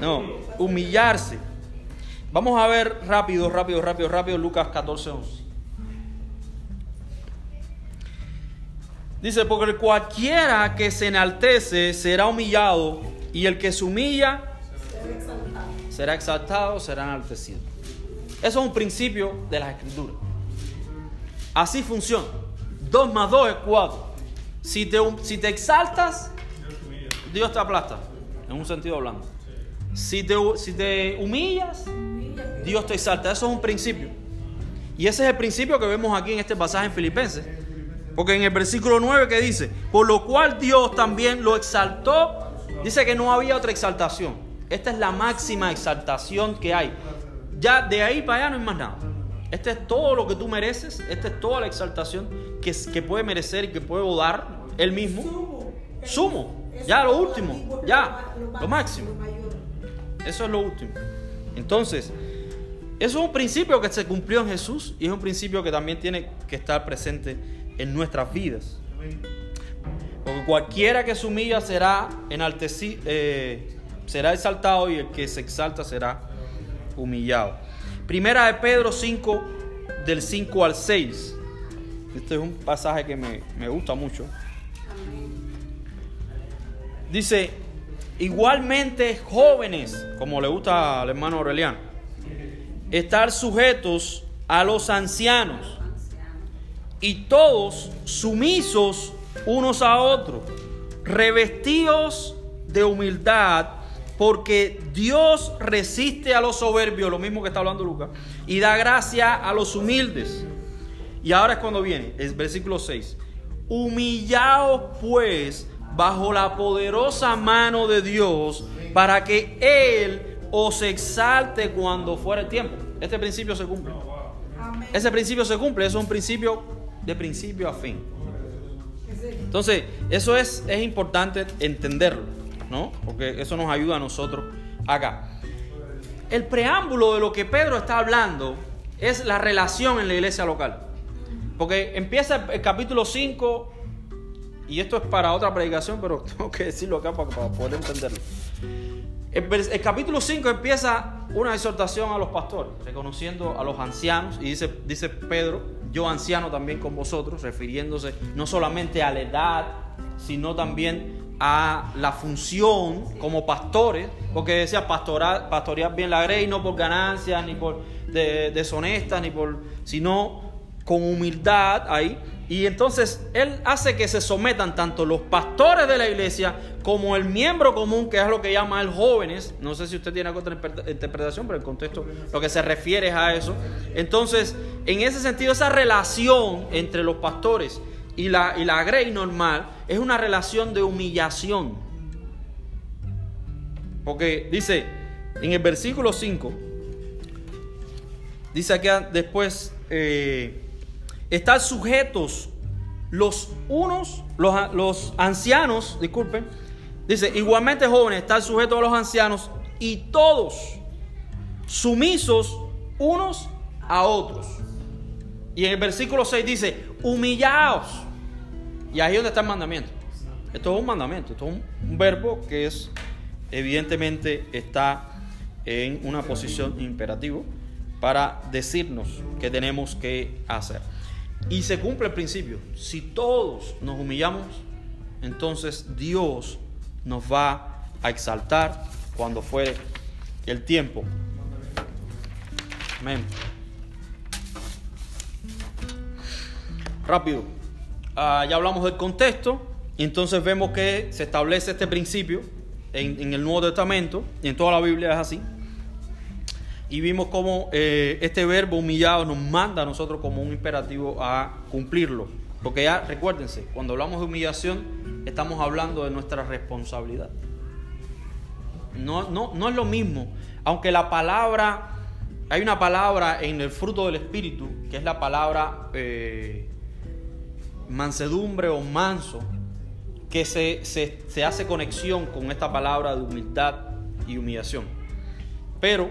No, humillarse. Vamos a ver rápido, rápido, rápido, rápido Lucas 14, 11. Dice, porque cualquiera que se enaltece será humillado y el que se humilla. Será exaltado, será enaltecido. Eso es un principio de las escrituras. Así funciona. 2 más 2 es 4. Si te, exaltas, Dios te aplasta, en un sentido hablando. Si te, si te humillas, Dios te exalta. Eso es un principio. Y ese es el principio que vemos aquí en este pasaje en Filipenses. Porque en el versículo 9 que dice, por lo cual Dios también lo exaltó, dice que no había otra exaltación. Esta es la máxima exaltación que hay. Ya de ahí para allá no hay más nada. Este es todo lo que tú mereces, esta es toda la exaltación que, puede merecer y que puede dar Él mismo. Sumo. Ya, lo último. Ya, lo máximo. Eso es lo último. Entonces, eso es un principio que se cumplió en Jesús y es un principio que también tiene que estar presente en nuestras vidas. Porque cualquiera que se humilla será enaltecido, será exaltado y el que se exalta será humillado. Primera de Pedro 5, del 5 al 6. Este es un pasaje que me, me gusta mucho. Dice, igualmente jóvenes, como le gusta al hermano Aureliano, estar sujetos a los ancianos y todos sumisos unos a otros, revestidos de humildad, porque Dios resiste a los soberbios, lo mismo que está hablando Lucas, y da gracia a los humildes. Y ahora es cuando viene, el versículo 6. Humillaos pues bajo la poderosa mano de Dios para que Él os exalte cuando fuera el tiempo. Este principio se cumple. Ese principio se cumple, eso es un principio de principio a fin. Entonces, eso es, es importante entenderlo, ¿no? Porque eso nos ayuda a nosotros acá. El preámbulo de lo que Pedro está hablando es la relación en la iglesia local. Porque empieza el capítulo 5, y esto es para otra predicación, pero [laughs] tengo que decirlo acá para, poder entenderlo. El capítulo 5 empieza una exhortación a los pastores, reconociendo a los ancianos, y dice, dice Pedro, yo anciano también con vosotros, refiriéndose no solamente a la edad, sino también a la función como pastores, porque decía pastorar, pastorear bien la grey, no por ganancias, ni por de- deshonestas, ni por, sino con humildad ahí. Y entonces él hace que se sometan tanto los pastores de la iglesia como el miembro común, que es lo que llama el jóvenes. No sé si usted tiene otra interpre- interpretación, pero el contexto lo que se refiere es a eso. Entonces, en ese sentido, esa relación entre los pastores y la, y la grey normal es una relación de humillación. Porque dice en el versículo 5, dice aquí después, eh, estar sujetos los unos, los, los ancianos, disculpen, dice, igualmente jóvenes, estar sujetos a los ancianos y todos sumisos unos a otros. Y en el versículo 6 dice, humillaos. Y ahí es donde está el mandamiento. Esto es un mandamiento, esto es un, verbo que es, evidentemente, está en una posición imperativo para decirnos que tenemos que hacer. Y se cumple el principio. Si todos nos humillamos, entonces Dios nos va a exaltar cuando fuere el tiempo. Amén. Rápido. Ah, ya hablamos del contexto y entonces vemos que se establece este principio en, en el Nuevo Testamento y en toda la Biblia es así. Y vimos cómo eh, este verbo humillado nos manda a nosotros como un imperativo a cumplirlo. Porque ya recuérdense, cuando hablamos de humillación, estamos hablando de nuestra responsabilidad. No, no, no es lo mismo. Aunque la palabra, hay una palabra en el fruto del Espíritu, que es la palabra eh, mansedumbre o manso, que se, se, se hace conexión con esta palabra de humildad y humillación. Pero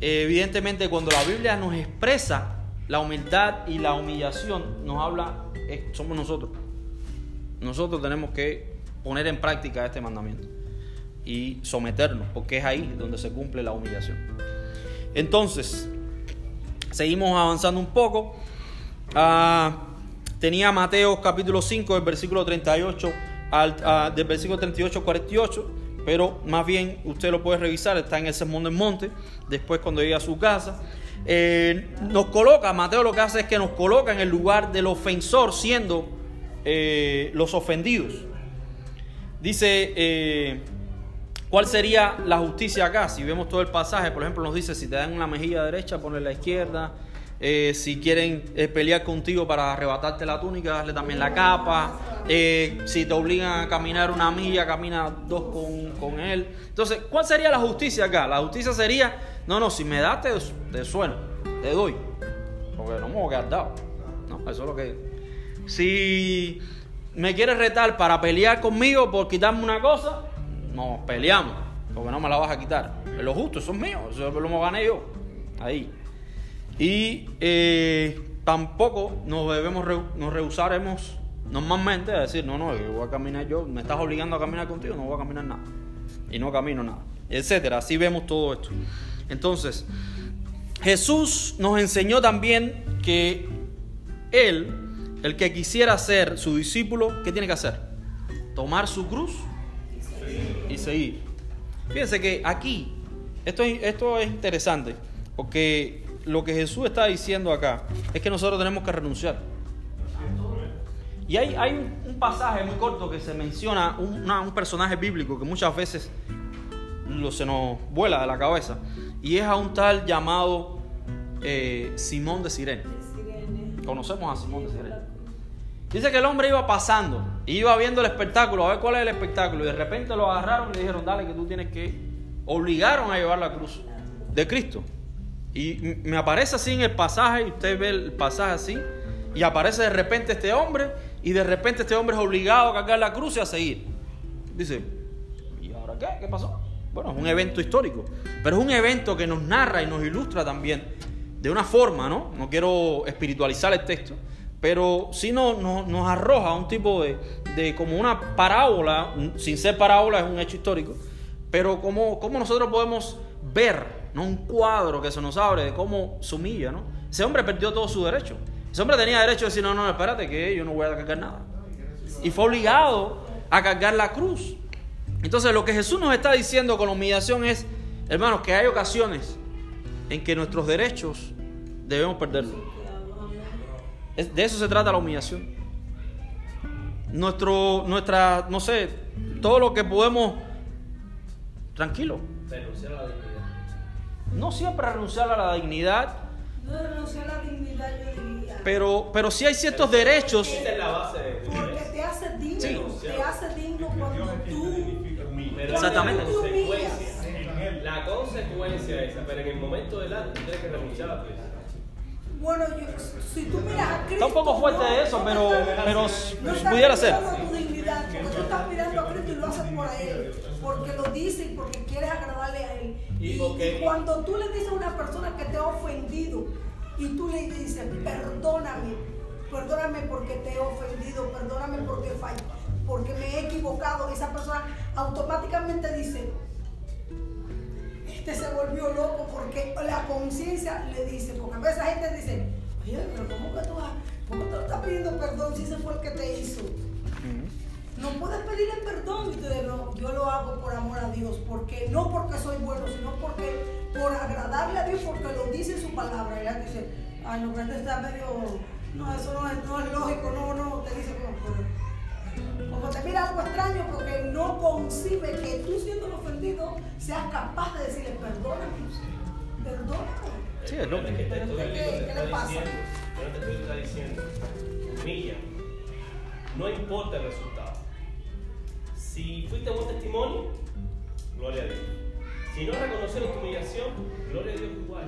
evidentemente cuando la Biblia nos expresa la humildad y la humillación, nos habla, eh, somos nosotros. Nosotros tenemos que poner en práctica este mandamiento y someternos, porque es ahí donde se cumple la humillación. Entonces, seguimos avanzando un poco. Ah, tenía Mateo capítulo 5, del versículo 38 al, ah, del versículo 38 al 48, pero más bien usted lo puede revisar, está en el Sermón del Monte, después cuando llegue a su casa. Eh, nos coloca, Mateo lo que hace es que nos coloca en el lugar del ofensor, siendo eh, los ofendidos. Dice, eh, ¿cuál sería la justicia acá? Si vemos todo el pasaje, por ejemplo, nos dice, si te dan una mejilla derecha, ponle la izquierda. Eh, si quieren eh, pelear contigo para arrebatarte la túnica, darle también la capa. Eh, si te obligan a caminar una milla, camina dos con, con él. Entonces, ¿cuál sería la justicia acá? La justicia sería, no, no, si me das, te, te sueno, te doy. Porque no me voy a quedar dado. No, eso es lo que... Si me quieres retar para pelear conmigo por quitarme una cosa, nos peleamos, porque no me la vas a quitar. Es lo justo, eso es mío, eso lo gané yo. Ahí. Y eh, tampoco nos debemos, nos rehusaremos normalmente a decir, no, no, yo voy a caminar yo, me estás obligando a caminar contigo, no voy a caminar nada. Y no camino nada. Etcétera. Así vemos todo esto. Entonces, Jesús nos enseñó también que Él, el que quisiera ser su discípulo, ¿qué tiene que hacer? Tomar su cruz y seguir. Fíjense que aquí, esto es, esto es interesante, porque lo que Jesús está diciendo acá es que nosotros tenemos que renunciar. Y hay, un, pasaje muy corto que se menciona, un, personaje bíblico que muchas veces lo, se nos vuela de la cabeza, y es a un tal llamado eh, Simón de Sirene. Sirene. Conocemos a Simón de Sirene. Dice que el hombre iba pasando, iba viendo el espectáculo, a ver cuál es el espectáculo, y de repente lo agarraron y le dijeron, dale que tú tienes que, obligaron a llevar la cruz de Cristo. Y me aparece así en el pasaje, y usted ve el pasaje así, y aparece de repente este hombre, y de repente este hombre es obligado a cargar la cruz y a seguir. Dice, ¿y ahora qué? ¿Qué pasó? Bueno, es un evento histórico, pero es un evento que nos narra y nos ilustra también de una forma, ¿no? No quiero espiritualizar el texto, pero sí no- no- nos arroja un tipo de, de como una parábola, sin ser parábola, es un hecho histórico, pero como, como nosotros podemos ver, ¿no? Un cuadro que se nos abre de cómo se humilla, ¿no? Ese hombre perdió todo su derecho. Ese hombre tenía derecho de decir, no, no, espérate, que yo no voy a cargar nada. Y fue obligado a cargar la cruz. Entonces lo que Jesús nos está diciendo con la humillación es, hermanos, que hay ocasiones en que nuestros derechos debemos perderlos. De eso se trata la humillación. Nuestro, nuestra, no sé, todo lo que podemos, tranquilo, a la. No siempre renunciar a la dignidad, No renunciar a la dignidad, yo diría. pero, pero sí hay ciertos derechos. Esa es la base de Porque te hace digno, Sí. te hace digno cuando tú, Pero Exactamente. La tú consecuencia, la consecuencia esa, pero en el momento del acto tú tienes que renunciar a tu. Bueno, yo, si tú miras a Cristo. Está un poco fuerte no- eso, pero, estás- pero no pudiera ser. mirando tu dignidad, porque tú estás mirando a Cristo y lo haces por Él, porque lo dice y porque quieres agradarle a Él. Y cuando tú le dices a una persona que te ha ofendido y tú le dices, perdóname, perdóname porque te he ofendido, perdóname porque fallé, porque me he equivocado, esa persona automáticamente dice, este se volvió loco porque la conciencia le dice, porque a veces la gente dice, oye, pero ¿cómo que tú, has- cómo tú estás pidiendo perdón si ese fue el que te hizo? No puedes pedirle perdón y tú dices, no, yo lo hago por amor a Dios, porque no porque soy bueno, sino porque por agradarle a Dios, porque lo dice en su palabra. Y ella dice, ay, no, pero está medio, no, eso no es, no es lógico, no, no, te dice, como, pero, como te mira algo extraño, porque no concibe que tú siendo el ofendido seas capaz de decirle, perdóname, perdóname. Sí, es lo Es que te Pero estoy ¿qué- qué le pasa? diciendo, no te estoy está diciendo, humilla, no importa el resultado. Si fuiste buen testimonio, gloria a Dios. Si no reconocieron tu humillación, gloria a Dios igual.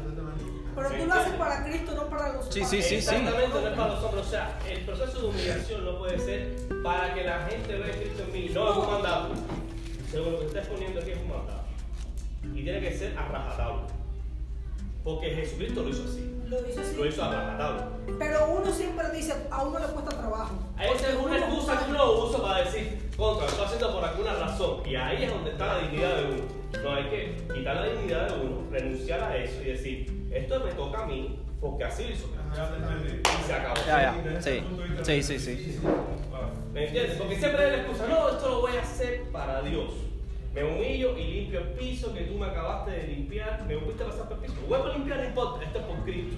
Pero tú lo haces para Cristo, no para los Sí, humanos. sí, sí, sí. Exactamente, no es para los hombres. O sea, el proceso de humillación no puede ser para que la gente vea a Cristo en mí. No, es un mandato. Según lo que estás poniendo aquí es un mandato. Y tiene que ser a rajatabla. Porque Jesucristo lo hizo así. Lo hizo así. Lo hizo a. Pero uno siempre dice, a uno le cuesta trabajo. Esa es una excusa que uno usa para decir, contra, lo estoy haciendo por alguna razón. Y ahí es donde está la dignidad de uno. No hay que quitar la dignidad de uno, renunciar a eso y decir, esto me toca a mí, porque así lo hizo. Y se acabó. Ya, ya. Sí, sí, sí, sí. ¿Me entiendes? Porque siempre hay la excusa, no, esto lo voy a hacer para Dios. Me humillo y limpio el piso que tú me acabaste de limpiar. Me fuiste a pasar por el piso. Vuelvo a limpiar, no importa. Esto es por Cristo.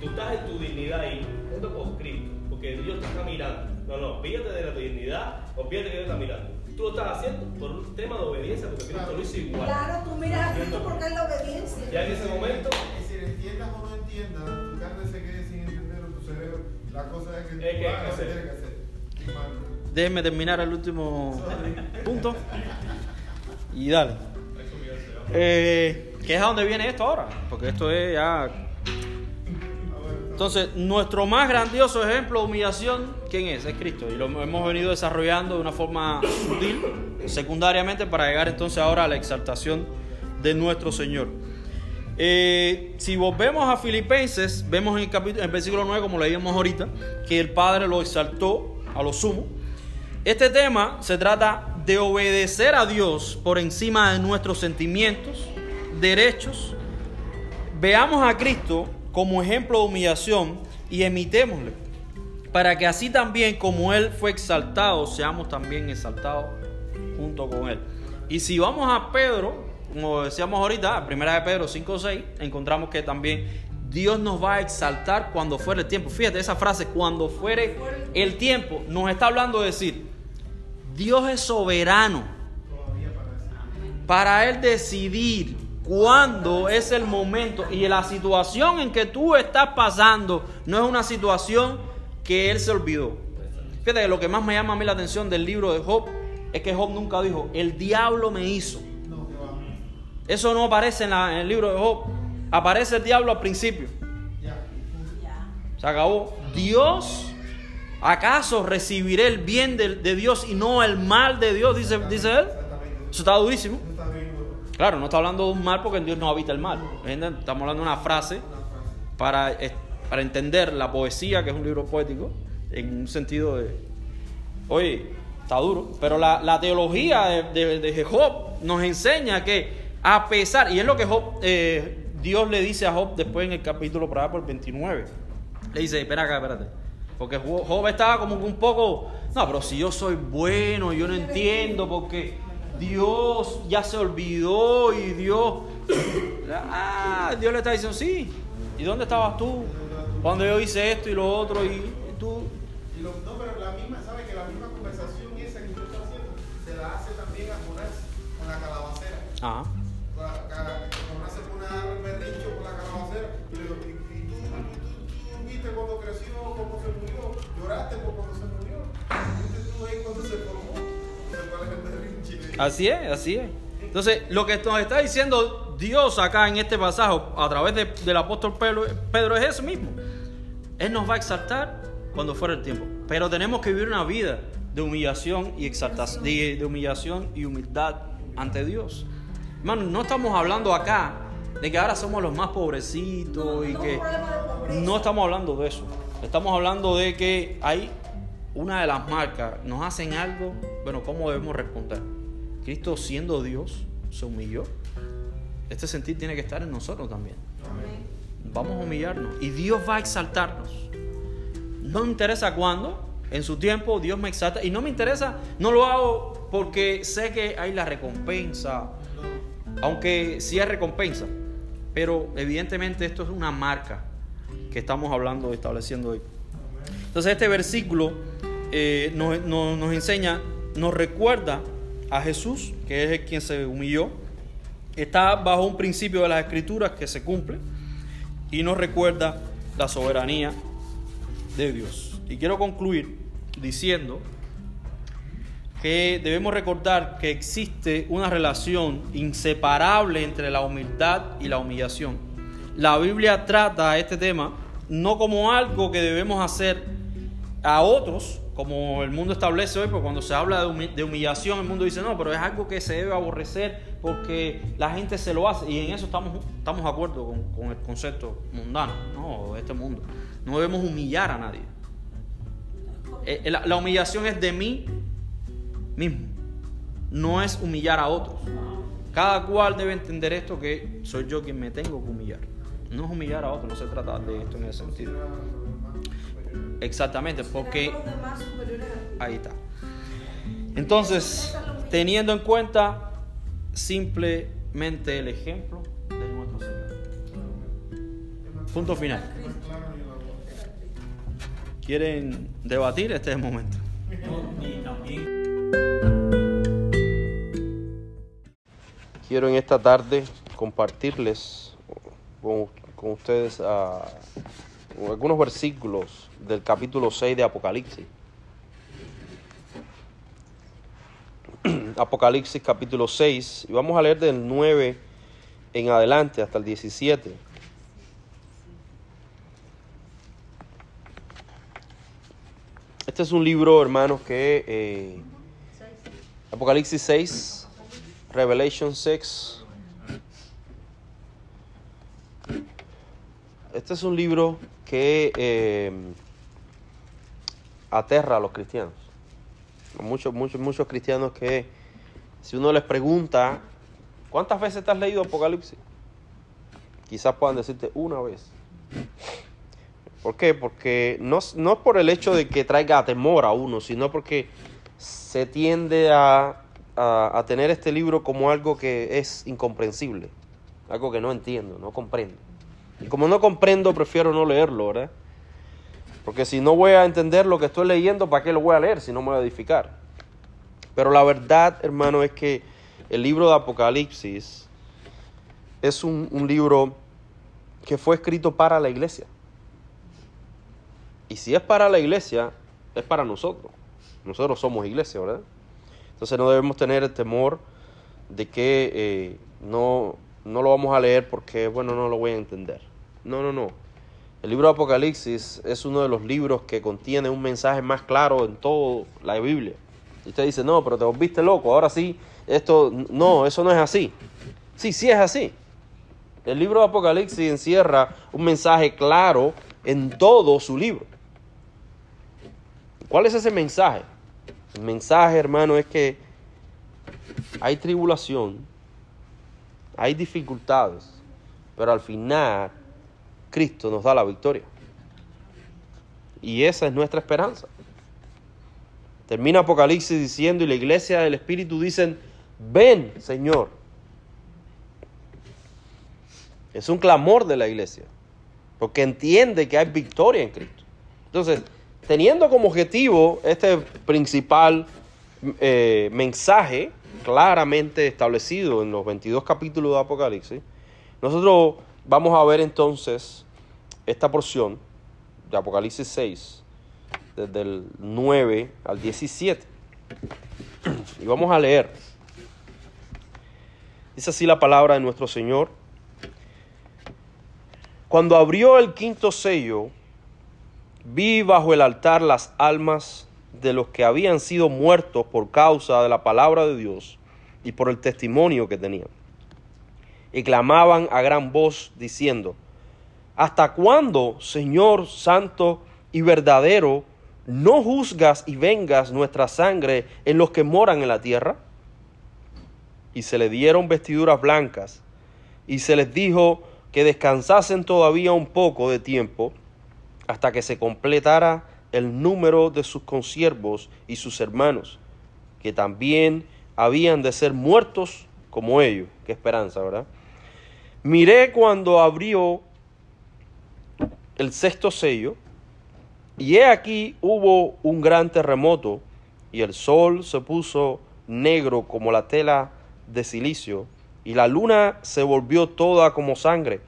Tú estás en tu dignidad ahí. Esto es por Cristo. Porque Dios te está mirando. No, no, olvídate de la tu dignidad. Olvídate que Dios te está mirando. Tú lo estás haciendo por un tema de obediencia porque Cristo lo hizo igual. Claro, tú miras a Cristo porque es la obediencia. Ya en ese momento, Es decir, entiendas o no entiendas, tu carne se quede sin entender o tu cerebro. La cosa es que tú Es que hay que hagas lo que hacer. tienes que hacer. Y mal. Déjenme terminar el último punto. [laughs] Y dale. Eh, ¿Qué es a dónde viene esto ahora? Porque esto es ya. Entonces, nuestro más grandioso ejemplo de humillación, ¿quién es? Es Cristo. Y lo hemos venido desarrollando de una forma sutil, secundariamente, para llegar entonces ahora a la exaltación de nuestro Señor. Eh, si volvemos a Filipenses, vemos en el, capítulo, en el versículo 9, como leíamos ahorita, que el Padre lo exaltó a lo sumo. Este tema se trata de obedecer a Dios por encima de nuestros sentimientos, derechos. Veamos a Cristo como ejemplo de humillación y emitémosle, para que así también como Él fue exaltado, seamos también exaltados junto con Él. Y si vamos a Pedro, como decíamos ahorita, primera de Pedro 5 o 6, encontramos que también Dios nos va a exaltar cuando fuere el tiempo. Fíjate esa frase, cuando fuere el tiempo, nos está hablando de decir, Dios es soberano para Él decidir cuándo es el momento y la situación en que tú estás pasando no es una situación que Él se olvidó. Fíjate que lo que más me llama a mí la atención del libro de Job es que Job nunca dijo, el diablo me hizo. Eso no aparece en, la- en el libro de Job. Aparece el diablo al principio. Se acabó. Dios, ¿acaso recibiré el bien de, de Dios y no el mal de Dios? Dice, dice él. Eso está durísimo. Claro, no está hablando de un mal porque en Dios no habita el mal. Estamos hablando de una frase para, eh, para entender la poesía, que es un libro poético, en un sentido de, oye, está duro, pero la, la teología de, de- de Job nos enseña que a pesar, y es lo que Job, eh, Dios le dice a Job después en el capítulo por allá por 29, le dice, espera acá, espérate, porque Job estaba como un poco No, pero si yo soy bueno, yo no entiendo porque Dios ya se olvidó y Dios... Ah, Dios le está diciendo, sí. ¿Y dónde estabas tú? Cuando yo hice esto y lo otro y tú... Y lo- no, pero la misma, ¿sabe que la misma conversación esa que usted está haciendo se la hace también a Jonás con la calabacera? Ajá. Así es, así es. Entonces, lo que nos está diciendo Dios acá en este pasaje, a través de- del apóstol Pedro, Pedro, es eso mismo. Él nos va a exaltar cuando fuera el tiempo. Pero tenemos que vivir una vida de humillación y exaltación, de, de humillación y humildad ante Dios. Hermano, no estamos hablando acá de que ahora somos los más pobrecitos y No, que no estamos hablando de eso. Estamos hablando de que hay una de las marcas, nos hacen algo, bueno, ¿cómo debemos responder? Cristo siendo Dios se humilló. Este sentir tiene que estar en nosotros también. Amén. Vamos a humillarnos y Dios va a exaltarnos. No me interesa cuándo, en su tiempo Dios me exalta y no me interesa, no lo hago porque sé que hay la recompensa, aunque sí hay recompensa, pero evidentemente esto es una marca que estamos hablando, estableciendo hoy. Entonces este versículo eh, nos, nos- nos enseña, nos recuerda a Jesús, que es el quien se humilló, está bajo un principio de las escrituras que se cumple y nos recuerda la soberanía de Dios. Y quiero concluir diciendo que debemos recordar que existe una relación inseparable entre la humildad y la humillación. La Biblia trata este tema no como algo que debemos hacer a otros, como el mundo establece hoy, porque cuando se habla de, humi- de humillación, el mundo dice, no, pero es algo que se debe aborrecer porque la gente se lo hace. Y en eso estamos, estamos de acuerdo con, el concepto mundano, ¿no? de este mundo. No debemos humillar a nadie. Eh, eh, la humillación es de mí mismo, no es humillar a otros. Cada cual debe entender esto que soy yo quien me tengo que humillar. No es humillar a otros, no se trata de esto en ese sentido. Exactamente, porque ahí está. Entonces, teniendo en cuenta simplemente el ejemplo de nuestro Señor. Punto final. ¿Quieren debatir? Este es el momento. Quiero en esta tarde compartirles con, con ustedes ah, algunos versículos del capítulo 6 de Apocalipsis. [clears throat] Apocalipsis capítulo 6 y vamos a leer del 9 en adelante hasta el 17. Este es un libro, hermanos, que eh, Apocalipsis 6, Revelation 6. Este es un libro que eh, aterra a los cristianos. Muchos, muchos, muchos cristianos que si uno les pregunta, ¿cuántas veces te has leído Apocalipsis? Quizás puedan decirte una vez. ¿Por qué? Porque no, no por el hecho de que traiga temor a uno, sino porque se tiende a, a, a tener este libro como algo que es incomprensible, algo que no entiendo, no comprendo. Y como no comprendo, prefiero no leerlo, ¿verdad? Porque si no voy a entender lo que estoy leyendo, ¿para qué lo voy a leer si no me voy a edificar? Pero la verdad, hermano, es que el libro de Apocalipsis es un, libro que fue escrito para la iglesia. Y si es para la iglesia, es para nosotros. Nosotros somos iglesia, ¿verdad? Entonces no debemos tener el temor de que eh, no, no lo vamos a leer porque, bueno, no lo voy a entender. No, no, no. El libro de Apocalipsis es uno de los libros que contiene un mensaje más claro en toda la Biblia. Y usted dice, no, pero te volviste loco, ahora sí, esto, no, eso no es así. Sí, sí es así. El libro de Apocalipsis encierra un mensaje claro en todo su libro. ¿Cuál es ese mensaje? El mensaje, hermano, es que hay tribulación, hay dificultades, pero al final Cristo nos da la victoria. Y esa es nuestra esperanza. Termina Apocalipsis diciendo, y la iglesia del Espíritu dicen, ven, Señor. Es un clamor de la iglesia, porque entiende que hay victoria en Cristo. Entonces, teniendo como objetivo este principal eh, mensaje claramente establecido en los 22 capítulos de Apocalipsis, nosotros vamos a ver entonces esta porción de Apocalipsis 6, desde el 9 al 17. Y vamos a leer. Dice así la palabra de nuestro Señor. Cuando abrió el quinto sello, vi bajo el altar las almas de los que habían sido muertos por causa de la palabra de Dios y por el testimonio que tenían. Y clamaban a gran voz diciendo, ¿Hasta cuándo, Señor Santo y verdadero, no juzgas y vengas nuestra sangre en los que moran en la tierra? Y se le dieron vestiduras blancas, y se les dijo que descansasen todavía un poco de tiempo, hasta que se completara el número de sus consiervos y sus hermanos, que también habían de ser muertos como ellos. Qué esperanza, ¿verdad? Miré cuando abrió el sexto sello, y he aquí hubo un gran terremoto, y el sol se puso negro como la tela de silicio, y la luna se volvió toda como sangre,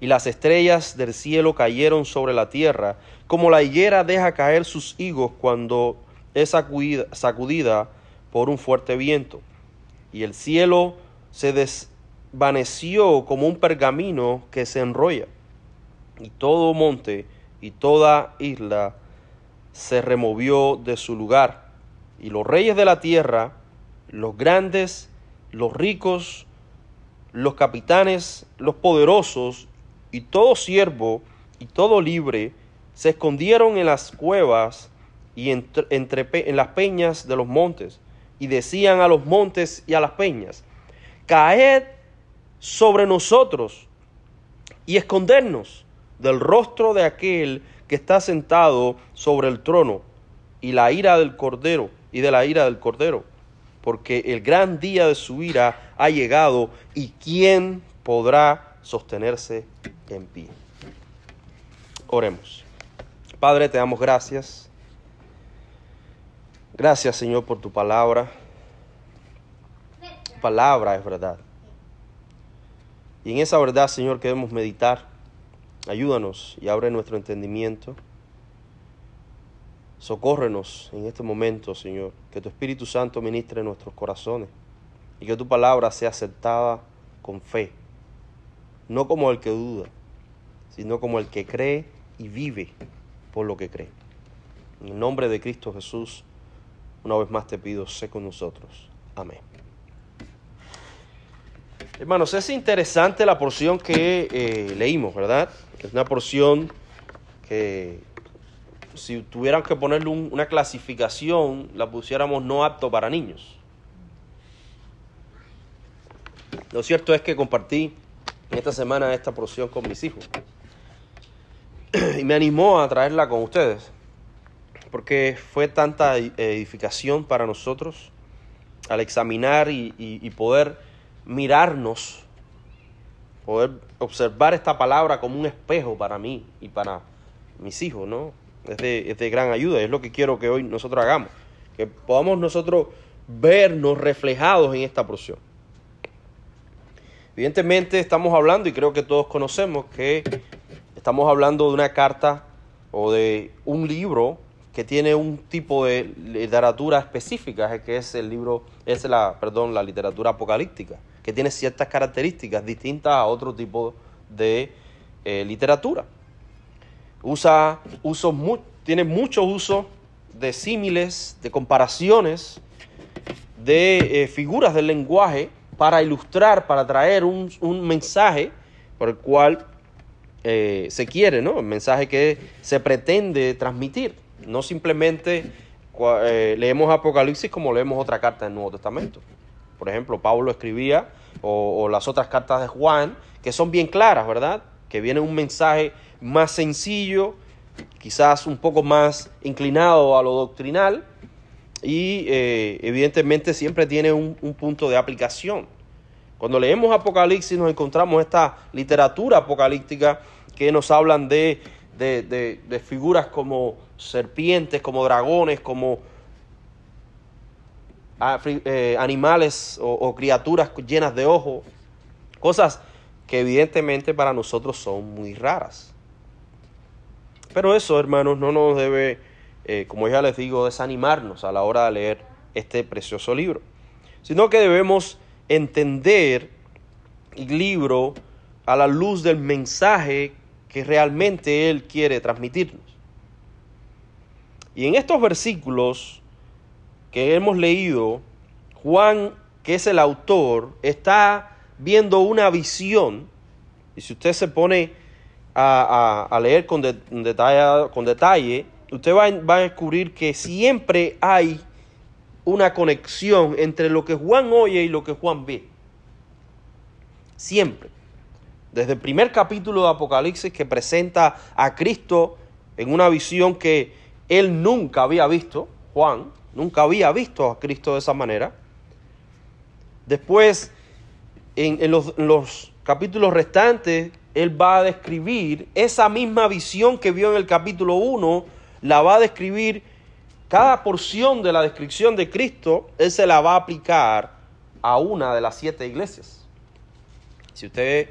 y las estrellas del cielo cayeron sobre la tierra, como la higuera deja caer sus higos cuando es sacudida, sacudida por un fuerte viento. Y el cielo se desvaneció como un pergamino que se enrolla, y todo monte y toda isla se removió de su lugar, y los reyes de la tierra, los grandes, los ricos, los capitanes, los poderosos, y todo siervo y todo libre se escondieron en las cuevas y entre, en las peñas de los montes, y decían a los montes y a las peñas, caed sobre nosotros y escondernos del rostro de aquel que está sentado sobre el trono y la ira del cordero y de la ira del cordero, porque el gran día de su ira ha llegado y quién podrá sostenerse en pie. Oremos. Padre, te damos gracias. Gracias, Señor, por tu palabra. Palabra es verdad. Y en esa verdad, Señor, queremos meditar. Ayúdanos y abre nuestro entendimiento. Socórrenos en este momento, Señor. Que tu Espíritu Santo ministre nuestros corazones y que tu palabra sea aceptada con fe. No como el que duda, sino como el que cree y vive por lo que cree. En el nombre de Cristo Jesús, una vez más te pido, sé con nosotros. Amén. Hermanos, es interesante la porción que eh, leímos, ¿verdad? Es una porción que si tuvieran que ponerle una clasificación, la pusiéramos no apto para niños. Lo cierto es que compartí en esta semana esta porción con mis hijos. Y me animó a traerla con ustedes, porque fue tanta edificación para nosotros al examinar y, poder mirarnos, poder observar esta palabra como un espejo para mí y para mis hijos, ¿no? Es de, es de gran ayuda, es lo que quiero que hoy nosotros hagamos, que podamos nosotros vernos reflejados en esta porción. Evidentemente estamos hablando, y creo que todos conocemos, que estamos hablando de una carta o de un libro que tiene un tipo de literatura específica, que es el libro, es la, perdón, la literatura apocalíptica, que tiene ciertas características distintas a otro tipo de eh, literatura. Usa usos tiene muchos usos de símiles, de comparaciones, de eh, figuras del lenguaje para ilustrar, para traer un, mensaje por el cual eh, se quiere, ¿no? El mensaje que se pretende transmitir. No simplemente leemos Apocalipsis como leemos otra carta del Nuevo Testamento. Por ejemplo, Pablo escribía, o, las otras cartas de Juan, que son bien claras, ¿verdad? Que viene un mensaje más sencillo, quizás un poco más inclinado a lo doctrinal y eh, evidentemente siempre tiene un, un punto de aplicación. Cuando leemos Apocalipsis nos encontramos esta literatura apocalíptica que nos hablan de, de- de- figuras como serpientes, como dragones, como animales o, o criaturas llenas de ojos, cosas que evidentemente para nosotros son muy raras. Pero eso, hermanos, no nos debe, eh, como ya les digo, desanimarnos a la hora de leer este precioso libro, sino que debemos entender el libro a la luz del mensaje que realmente Él quiere transmitirnos. Y en estos versículos que hemos leído, Juan, que es el autor, está viendo una visión, y si usted se pone a, leer con, de- detalle, con detalle, usted va a descubrir que siempre hay una conexión entre lo que Juan oye y lo que Juan ve. Siempre. Desde el primer capítulo de Apocalipsis que presenta a Cristo en una visión que él nunca había visto, Juan, nunca había visto a Cristo de esa manera. Después, en, los, los capítulos restantes, él va a describir esa misma visión que vio en el capítulo 1, la va a describir, cada porción de la descripción de Cristo, él se la va a aplicar a una de las siete iglesias. Si usted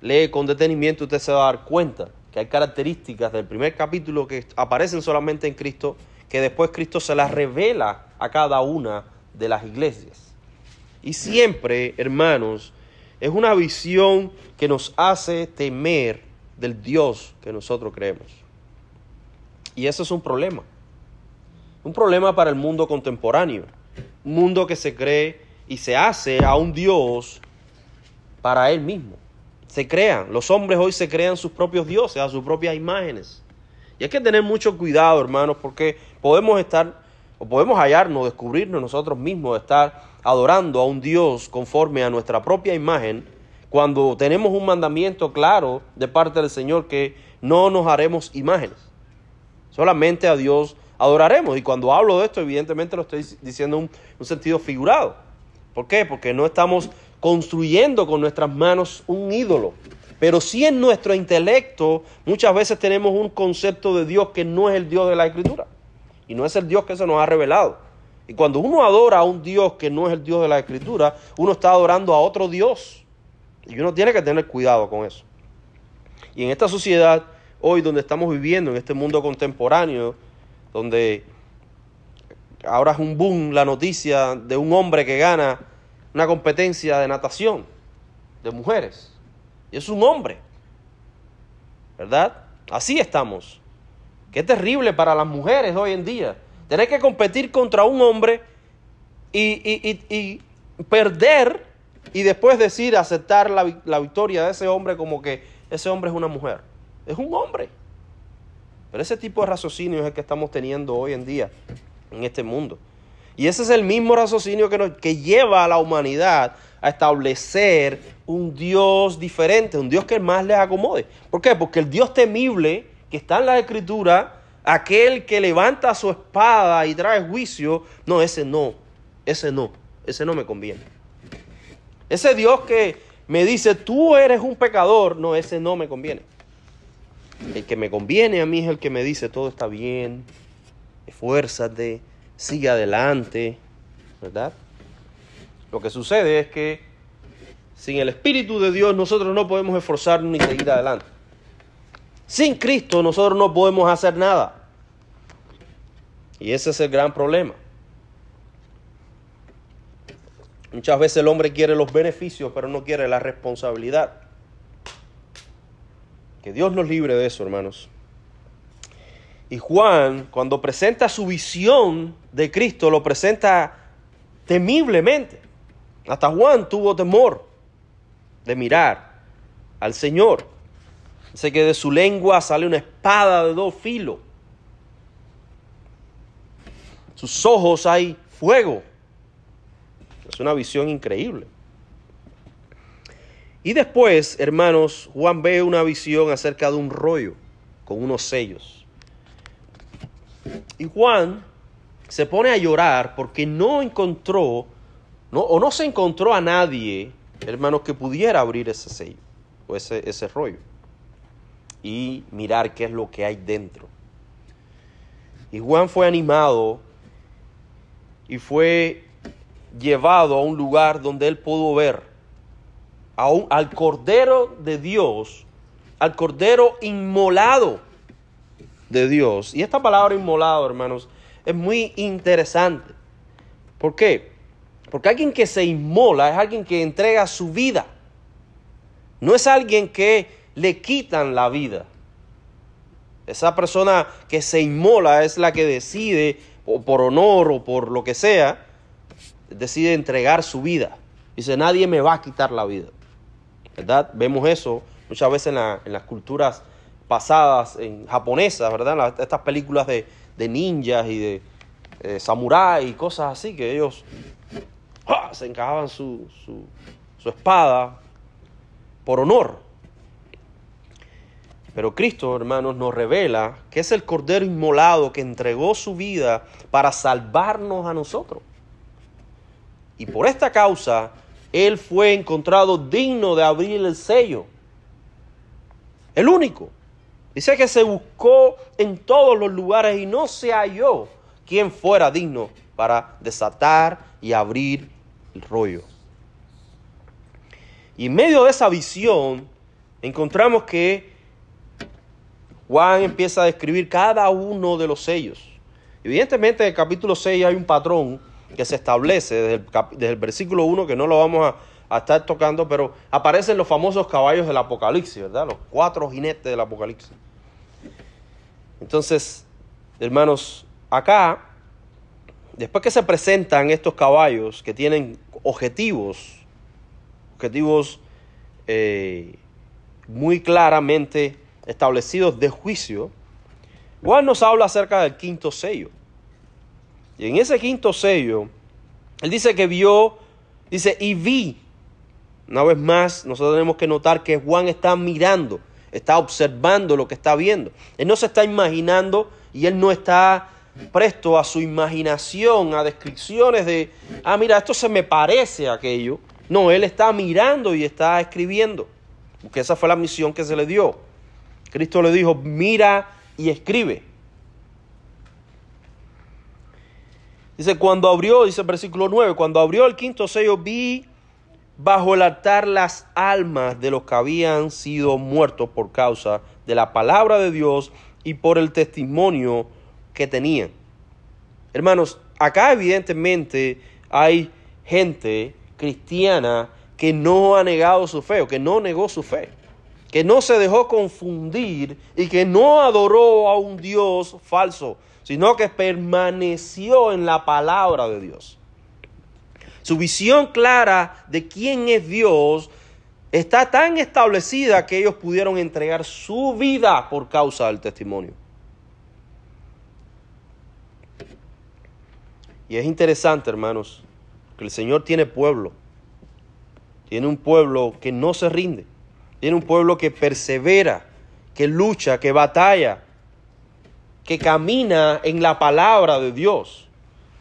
lee con detenimiento, usted se va a dar cuenta que hay características del primer capítulo que aparecen solamente en Cristo, que después Cristo se las revela a cada una de las iglesias. Y siempre, hermanos, es una visión que nos hace temer del Dios que nosotros creemos. Y eso es un problema. Un problema para el mundo contemporáneo. Un mundo que se cree y se hace a un Dios para él mismo. Se crean, los hombres hoy se crean sus propios dioses, a sus propias imágenes. Y hay que tener mucho cuidado, hermanos, porque podemos estar, o podemos hallarnos, descubrirnos nosotros mismos, estar adorando a un Dios conforme a nuestra propia imagen, cuando tenemos un mandamiento claro de parte del Señor que no nos haremos imágenes. Solamente a Dios adoraremos. Y cuando hablo de esto, evidentemente lo estoy diciendo en un, un sentido figurado. ¿Por qué? Porque no estamos construyendo con nuestras manos un ídolo. Pero sí en nuestro intelecto muchas veces tenemos un concepto de Dios que no es el Dios de la Escritura. Y no es el Dios que se nos ha revelado. Y cuando uno adora a un Dios que no es el Dios de la Escritura, uno está adorando a otro Dios. Y uno tiene que tener cuidado con eso. Y en esta sociedad, hoy donde estamos viviendo, en este mundo contemporáneo, donde ahora es un boom la noticia de un hombre que gana una competencia de natación de mujeres. Es un hombre. ¿Verdad? Así estamos. Qué terrible para las mujeres hoy en día. Tener que competir contra un hombre y, y- y- y perder y después decir, aceptar la, la victoria de ese hombre como que ese hombre es una mujer. Es un hombre. Pero ese tipo de raciocinio es el que estamos teniendo hoy en día en este mundo. Y ese es el mismo raciocinio que, nos- que lleva a la humanidad a establecer un Dios diferente, un Dios que más les acomode. ¿Por qué? Porque el Dios temible que está en la Escritura, aquel que levanta su espada y trae juicio, no, ese no, ese no, ese no me conviene. Ese Dios que me dice, tú eres un pecador, no, ese no me conviene. El que me conviene a mí es el que me dice, todo está bien, esfuérzate, sigue adelante, ¿verdad? Lo que sucede es que sin el Espíritu de Dios nosotros no podemos esforzarnos ni seguir adelante. Sin Cristo nosotros no podemos hacer nada. Y ese es el gran problema. Muchas veces el hombre quiere los beneficios, pero no quiere la responsabilidad. Que Dios nos libre de eso, hermanos. Y Juan, cuando presenta su visión de Cristo, lo presenta temiblemente. Hasta Juan tuvo temor de mirar al Señor. Dice que de su lengua sale una espada de dos filos. Sus ojos hay fuego. Es una visión increíble. Y después, hermanos, Juan ve una visión acerca de un rollo con unos sellos. Y Juan se pone a llorar porque no encontró, o no se encontró a nadie, hermanos, que pudiera abrir ese sello o ese, ese rollo y mirar qué es lo que hay dentro. Y Juan fue animado y fue llevado a un lugar donde él pudo ver a un- al Cordero de Dios, al Cordero inmolado de Dios. Y esta palabra inmolado, hermanos, es muy interesante. ¿Por qué? Porque alguien que se inmola es alguien que entrega su vida. No es alguien que le quitan la vida. Esa persona que se inmola es la que decide, o por honor o por lo que sea, decide entregar su vida. Dice, nadie me va a quitar la vida. ¿Verdad? Vemos eso muchas veces en, la- en las culturas pasadas, en japonesas, ¿verdad? Estas películas de, de ninjas y de eh, samurái y cosas así, que ellos se encajaban su, su, su espada por honor. Pero Cristo, hermanos, nos revela que es el Cordero inmolado que entregó su vida para salvarnos a nosotros. Y por esta causa, Él fue encontrado digno de abrir el sello. El único. Dice que se buscó en todos los lugares y no se halló quien fuera digno para desatar y abrir el rollo. Y en medio de esa visión, encontramos que Juan empieza a describir cada uno de los sellos. Evidentemente, en el capítulo 6 hay un patrón que se establece desde el, desde el versículo 1, que no lo vamos a, a estar tocando, pero aparecen los famosos caballos del Apocalipsis, ¿verdad? Los cuatro jinetes del Apocalipsis. Entonces, hermanos, acá, después que se presentan estos caballos que tienen objetivos, objetivos eh, muy claramente establecidos de juicio, Juan nos habla acerca del quinto sello. Y en ese quinto sello, él dice que vio, dice, y vi. Una vez más, nosotros tenemos que notar que Juan está mirando, está observando lo que está viendo. Él no se está imaginando y él no está presto a su imaginación, a descripciones de, ah, mira, esto se me parece a aquello. No, él está mirando y está escribiendo, porque esa fue la misión que se le dio. Cristo le dijo, mira y escribe. Dice, cuando abrió, dice el versículo 9, cuando abrió el quinto sello, vi bajo el altar las almas de los que habían sido muertos por causa de la palabra de Dios y por el testimonio que tenían. Hermanos, acá evidentemente hay gente cristiana que no ha negado su fe o que no negó su fe, que no se dejó confundir y que no adoró a un Dios falso, sino que permaneció en la palabra de Dios. Su visión clara de quién es Dios está tan establecida que ellos pudieron entregar su vida por causa del testimonio. Y es interesante, hermanos, que el Señor tiene pueblo. Tiene un pueblo que no se rinde. Tiene un pueblo que persevera, que lucha, que batalla, que camina en la palabra de Dios.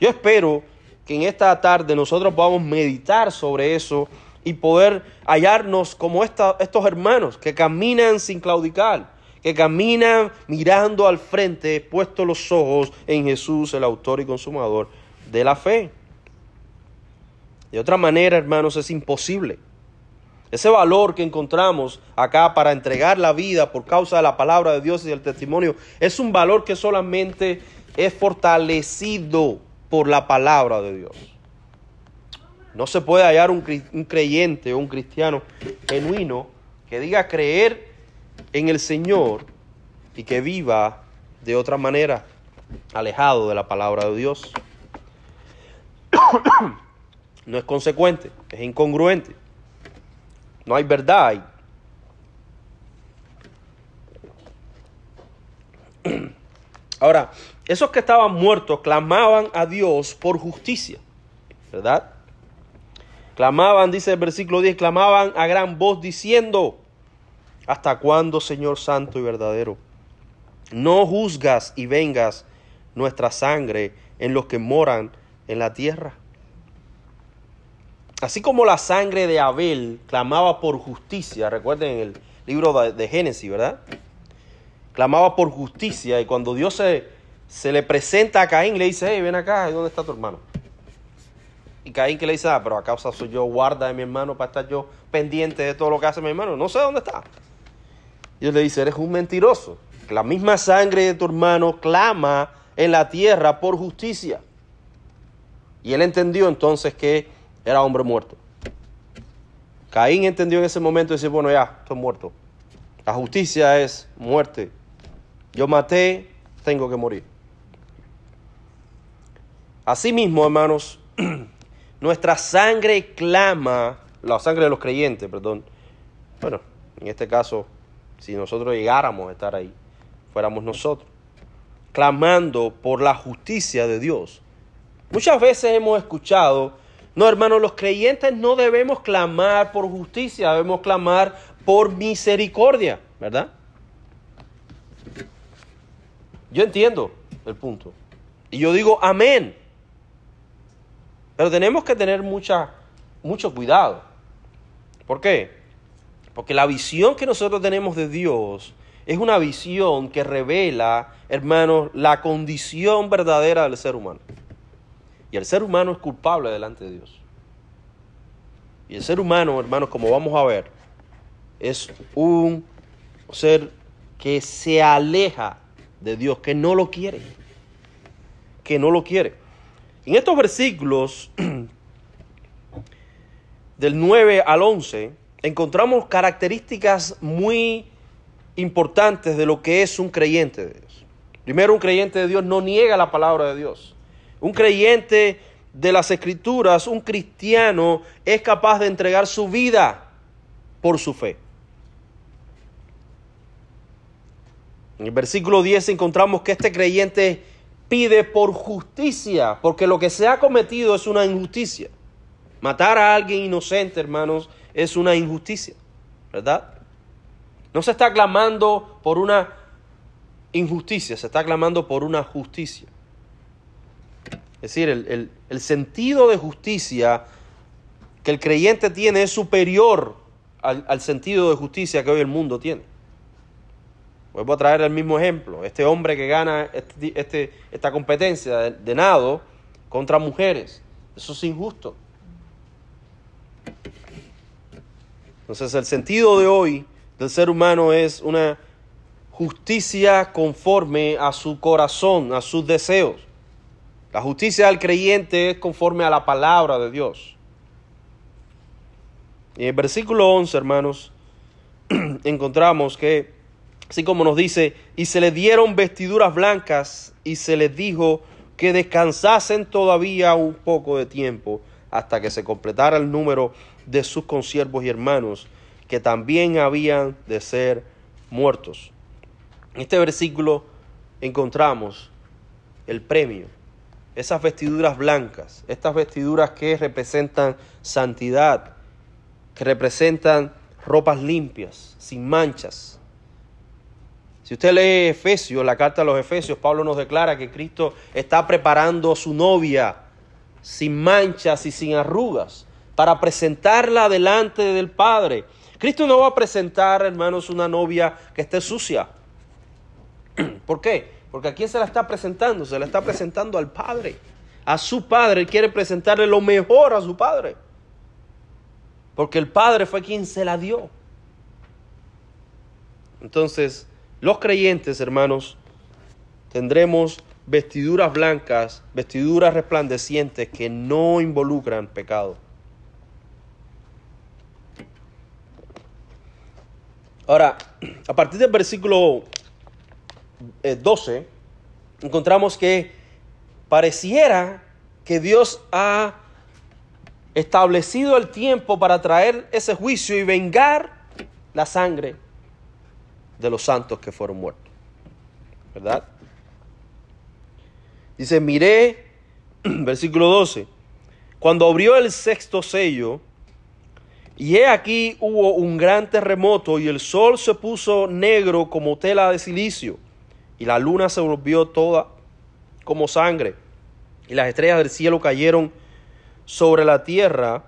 Yo espero que en esta tarde nosotros podamos meditar sobre eso y poder hallarnos como estos hermanos que caminan sin claudicar, que caminan mirando al frente, puestos los ojos en Jesús, el autor y consumador de la fe. De otra manera, hermanos, es imposible. Ese valor que encontramos acá para entregar la vida por causa de la palabra de Dios y del testimonio es un valor que solamente es fortalecido por la palabra de Dios. No se puede hallar un, creyente o un cristiano genuino que diga creer en el Señor y que viva de otra manera, alejado de la palabra de Dios. [coughs] no es consecuente, es incongruente. No hay verdad ahí. [coughs] Ahora, esos que estaban muertos clamaban a Dios por justicia, ¿verdad? Clamaban, dice el versículo 10, clamaban a gran voz diciendo, ¿hasta cuándo, Señor Santo y verdadero? No juzgas y vengas nuestra sangre en los que moran en la tierra. Así como la sangre de Abel clamaba por justicia, recuerden el libro de, Génesis, ¿verdad? Clamaba por justicia y cuando Dios se, se le presenta a Caín, le dice, hey, ven acá, ¿y dónde está tu hermano? Y Caín que le dice, ah, pero a causa soy yo guarda de mi hermano para estar yo pendiente de todo lo que hace mi hermano. No sé dónde está. Y Dios le dice, eres un mentiroso. La misma sangre de tu hermano clama en la tierra por justicia. Y él entendió entonces que era hombre muerto. Caín entendió en ese momento y dice, bueno, ya, estoy muerto. La justicia es muerte. Yo maté, tengo que morir. Asimismo, hermanos, [clears throat] nuestra sangre clama, la sangre de los creyentes, perdón. Bueno, en este caso, si nosotros llegáramos a estar ahí, fuéramos nosotros, clamando por la justicia de Dios. Muchas veces hemos escuchado, no hermanos, los creyentes no debemos clamar por justicia, debemos clamar por misericordia, ¿verdad? Yo entiendo el punto. Y yo digo amén. Pero tenemos que tener mucha, mucho cuidado. ¿Por qué? Porque la visión que nosotros tenemos de Dios es una visión que revela, hermanos, la condición verdadera del ser humano. Y el ser humano es culpable delante de Dios. Y el ser humano, hermanos, como vamos a ver, es un ser que se aleja de Dios, que no lo quiere. Que no lo quiere. En estos versículos [clears throat] del 9 al 11 encontramos características muy importantes de lo que es un creyente de Dios. Primero, un creyente de Dios no niega la palabra de Dios. Un creyente de las escrituras, un cristiano, es capaz de entregar su vida por su fe. En el versículo 10 encontramos que este creyente pide por justicia, porque lo que se ha cometido es una injusticia. Matar a alguien inocente, hermanos, es una injusticia, ¿verdad? No se está clamando por una injusticia, se está clamando por una justicia. Es decir, el, el sentido de justicia que el creyente tiene es superior al, al sentido de justicia que hoy el mundo tiene. Vuelvo a traer el mismo ejemplo. Este hombre que gana este, este, esta competencia de, de, nado contra mujeres. Eso es injusto. Entonces el sentido de hoy del ser humano es una justicia conforme a su corazón, a sus deseos. La justicia del creyente es conforme a la palabra de Dios. Y en el versículo 11, hermanos, [clears throat] encontramos que Así como nos dice, y se le dieron vestiduras blancas y se les dijo que descansasen todavía un poco de tiempo hasta que se completara el número de sus consiervos y hermanos que también habían de ser muertos. En este versículo encontramos el premio, esas vestiduras blancas, estas vestiduras que representan santidad, que representan ropas limpias, sin manchas, si usted lee Efesios, la carta a los Efesios, Pablo nos declara que Cristo está preparando a su novia sin manchas y sin arrugas para presentarla delante del Padre. Cristo no va a presentar, hermanos, una novia que esté sucia. [clears throat] ¿Por qué? Porque a quién se la está presentando? Se la está presentando al Padre. A su Padre. Quiere presentarle lo mejor a su Padre. Porque el Padre fue quien se la dio. Entonces, los creyentes, hermanos, tendremos vestiduras blancas, vestiduras resplandecientes que no involucran pecado. Ahora, a partir del versículo 12, eh, encontramos que pareciera que Dios ha establecido el tiempo para traer ese juicio y vengar la sangre de los santos que fueron muertos. ¿Verdad? Dice, miré, [clears throat] versículo 12, cuando abrió el sexto sello, y he aquí hubo un gran terremoto y el sol se puso negro como tela de silicio y la luna se volvió toda como sangre, y las estrellas del cielo cayeron sobre la tierra,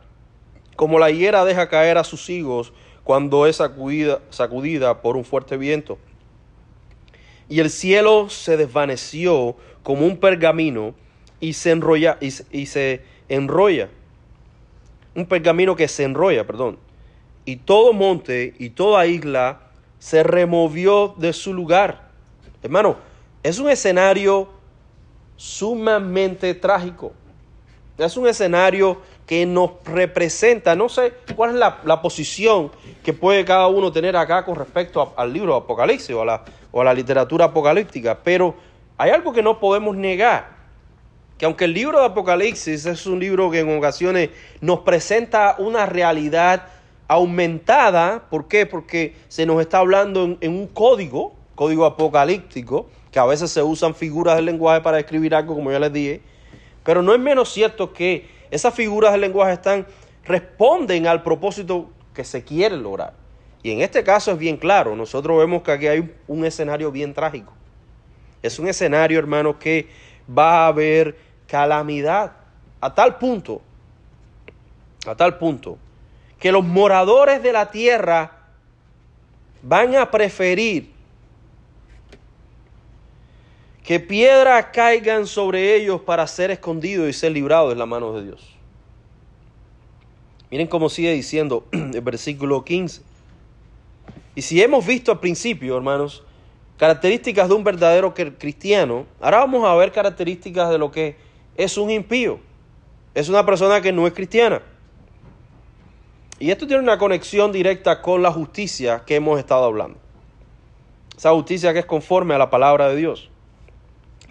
como la higuera deja caer a sus higos cuando es sacudida, sacudida por un fuerte viento. Y el cielo se desvaneció como un pergamino y se enrolla, y se enrolla. Un pergamino que se enrolla, perdón. Y todo monte y toda isla se removió de su lugar. Hermano, es un escenario sumamente trágico. Es un escenario que nos representa, no sé cuál es la, la posición que puede cada uno tener acá con respecto al libro de Apocalipsis o a, la, o a la literatura apocalíptica, pero hay algo que no podemos negar, que aunque el libro de Apocalipsis es un libro que en ocasiones nos presenta una realidad aumentada, ¿por qué? Porque se nos está hablando en un código, código apocalíptico, que a veces se usan figuras del lenguaje para describir algo, como ya les dije, pero no es menos cierto que esas figuras del lenguaje están, responden al propósito que se quiere lograr. Y en este caso es bien claro, nosotros vemos que aquí hay un, escenario bien trágico. Es un escenario, hermanos, que va a haber calamidad a tal punto, a tal punto, que los moradores de la tierra van a preferir que piedras caigan sobre ellos para ser escondidos y ser librados de la mano de Dios. Miren cómo sigue diciendo [clears throat] el versículo 15. Y si hemos visto al principio, hermanos, características de un verdadero cr- cristiano, ahora vamos a ver características de lo que es un impío. Es una persona que no es cristiana. Y esto tiene una conexión directa con la justicia que hemos estado hablando. Esa justicia que es conforme a la palabra de Dios.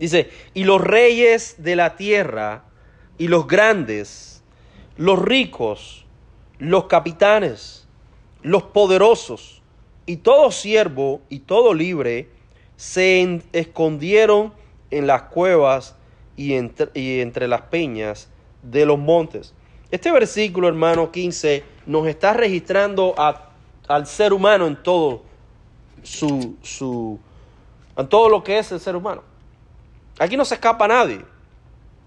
Dice, y los reyes de la tierra, y los grandes, los ricos, los capitanes, los poderosos, y todo siervo y todo libre, se escondieron en las cuevas y entre, y entre las peñas de los montes. Este versículo, hermano 15, nos está registrando al ser humano en todo su, su, en todo lo que es el ser humano. Aquí no se escapa nadie.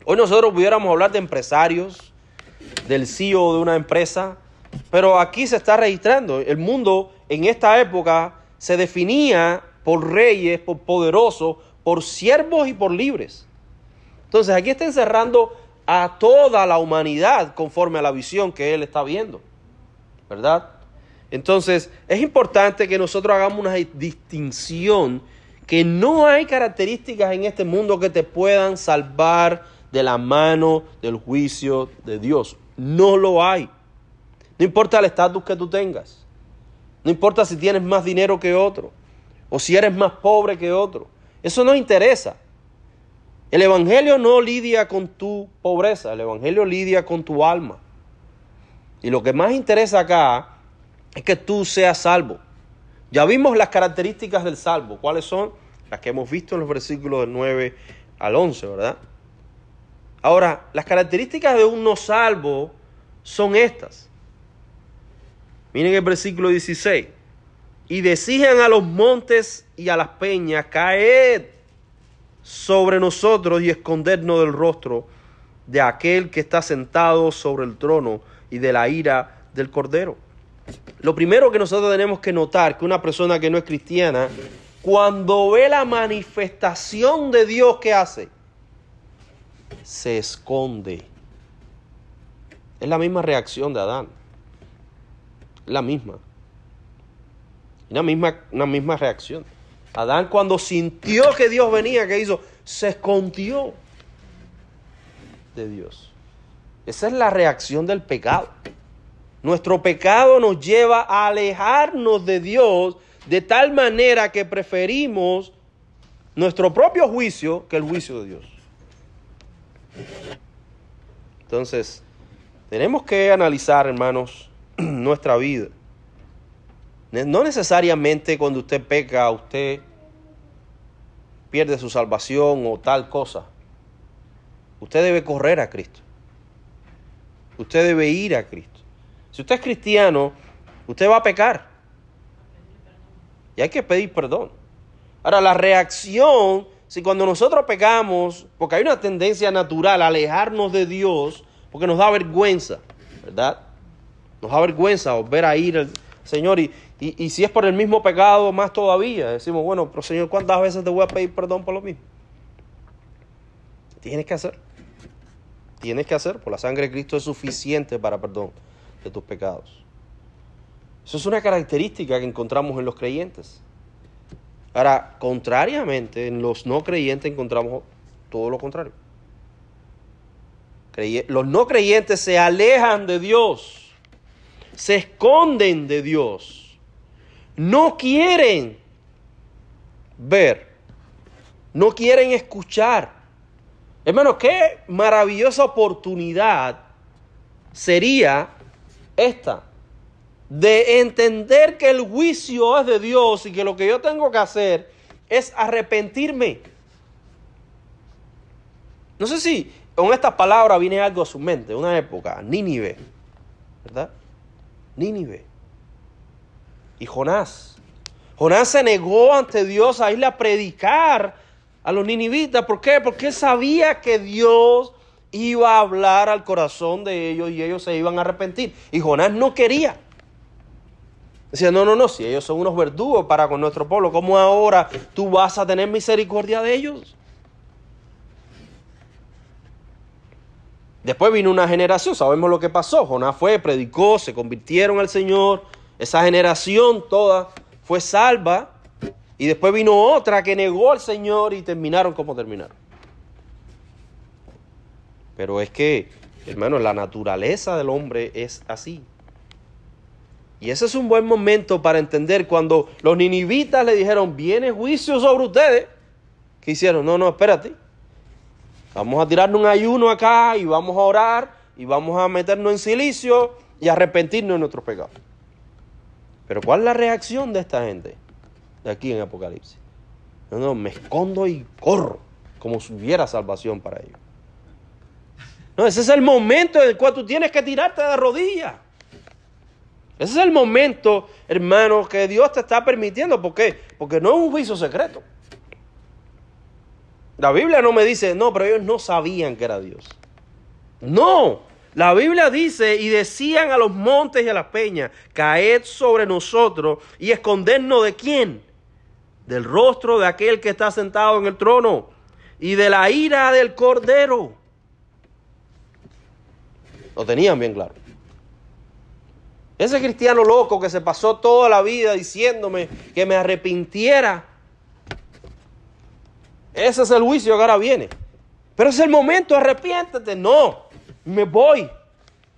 Hoy nosotros pudiéramos hablar de empresarios, del CEO de una empresa, pero aquí se está registrando. El mundo en esta época se definía por reyes, por poderosos, por siervos y por libres. Entonces aquí está encerrando a toda la humanidad conforme a la visión que él está viendo. ¿Verdad? Entonces es importante que nosotros hagamos una distinción que no hay características en este mundo que te puedan salvar de la mano del juicio de Dios. No lo hay. No importa el estatus que tú tengas. No importa si tienes más dinero que otro. O si eres más pobre que otro. Eso no interesa. El Evangelio no lidia con tu pobreza. El Evangelio lidia con tu alma. Y lo que más interesa acá es que tú seas salvo. Ya vimos las características del salvo. ¿Cuáles son? Las que hemos visto en los versículos del 9 al 11, ¿verdad? Ahora, las características de un no salvo son estas. Miren el versículo 16. Y decían a los montes y a las peñas, caed sobre nosotros y escondernos del rostro de aquel que está sentado sobre el trono y de la ira del cordero. Lo primero que nosotros tenemos que notar que una persona que no es cristiana, cuando ve la manifestación de Dios que hace, se esconde. Es la misma reacción de Adán. La misma. Una misma, una misma reacción. Adán cuando sintió que Dios venía, ¿qué hizo? Se escondió de Dios. Esa es la reacción del pecado. Nuestro pecado nos lleva a alejarnos de Dios de tal manera que preferimos nuestro propio juicio que el juicio de Dios. Entonces, tenemos que analizar, hermanos, [clears throat] nuestra vida. No necesariamente cuando usted peca, usted pierde su salvación o tal cosa. Usted debe correr a Cristo. Usted debe ir a Cristo. Si usted es cristiano, usted va a pecar. Y hay que pedir perdón. Ahora, la reacción si cuando nosotros pecamos, porque hay una tendencia natural a alejarnos de Dios, porque nos da vergüenza, ¿verdad? Nos da vergüenza ver a ir al Señor y, y, y si es por el mismo pecado, más todavía. Decimos, bueno, pero Señor, ¿cuántas veces te voy a pedir perdón por lo mismo? Tienes que hacer. Tienes que hacer, por la sangre de Cristo es suficiente para perdón de tus pecados. Eso es una característica que encontramos en los creyentes. Ahora, contrariamente, en los no creyentes encontramos todo lo contrario. Los no creyentes se alejan de Dios, se esconden de Dios, no quieren ver, no quieren escuchar. Hermano, qué maravillosa oportunidad sería esta de entender que el juicio es de Dios y que lo que yo tengo que hacer es arrepentirme. No sé si con estas palabras viene algo a su mente, una época, Nínive, ¿verdad? Nínive. Y Jonás. Jonás se negó ante Dios a irle a predicar a los ninivitas. ¿Por qué? Porque sabía que Dios iba a hablar al corazón de ellos y ellos se iban a arrepentir. Y Jonás no quería. Decía, no, no, no, si ellos son unos verdugos para con nuestro pueblo, ¿cómo ahora tú vas a tener misericordia de ellos? Después vino una generación, sabemos lo que pasó. Jonás fue, predicó, se convirtieron al Señor. Esa generación toda fue salva. Y después vino otra que negó al Señor y terminaron como terminaron. Pero es que, hermano, la naturaleza del hombre es así. Y ese es un buen momento para entender cuando los ninivitas le dijeron, viene juicio sobre ustedes. ¿Qué hicieron? No, no, espérate. Vamos a tirarnos un ayuno acá y vamos a orar y vamos a meternos en silicio y arrepentirnos de nuestros pecados. Pero ¿cuál es la reacción de esta gente de aquí en Apocalipsis? No, no, me escondo y corro como si hubiera salvación para ellos. No, ese es el momento en el cual tú tienes que tirarte de rodillas. Ese es el momento, hermano, que Dios te está permitiendo. ¿Por qué? Porque no es un juicio secreto. La Biblia no me dice, no, pero ellos no sabían que era Dios. No, la Biblia dice, y decían a los montes y a las peñas, caed sobre nosotros y escondernos de quién? Del rostro de aquel que está sentado en el trono y de la ira del cordero. Lo tenían bien claro. Ese cristiano loco que se pasó toda la vida diciéndome que me arrepintiera. Ese es el juicio que ahora viene. Pero es el momento, arrepiéntete. No, me voy.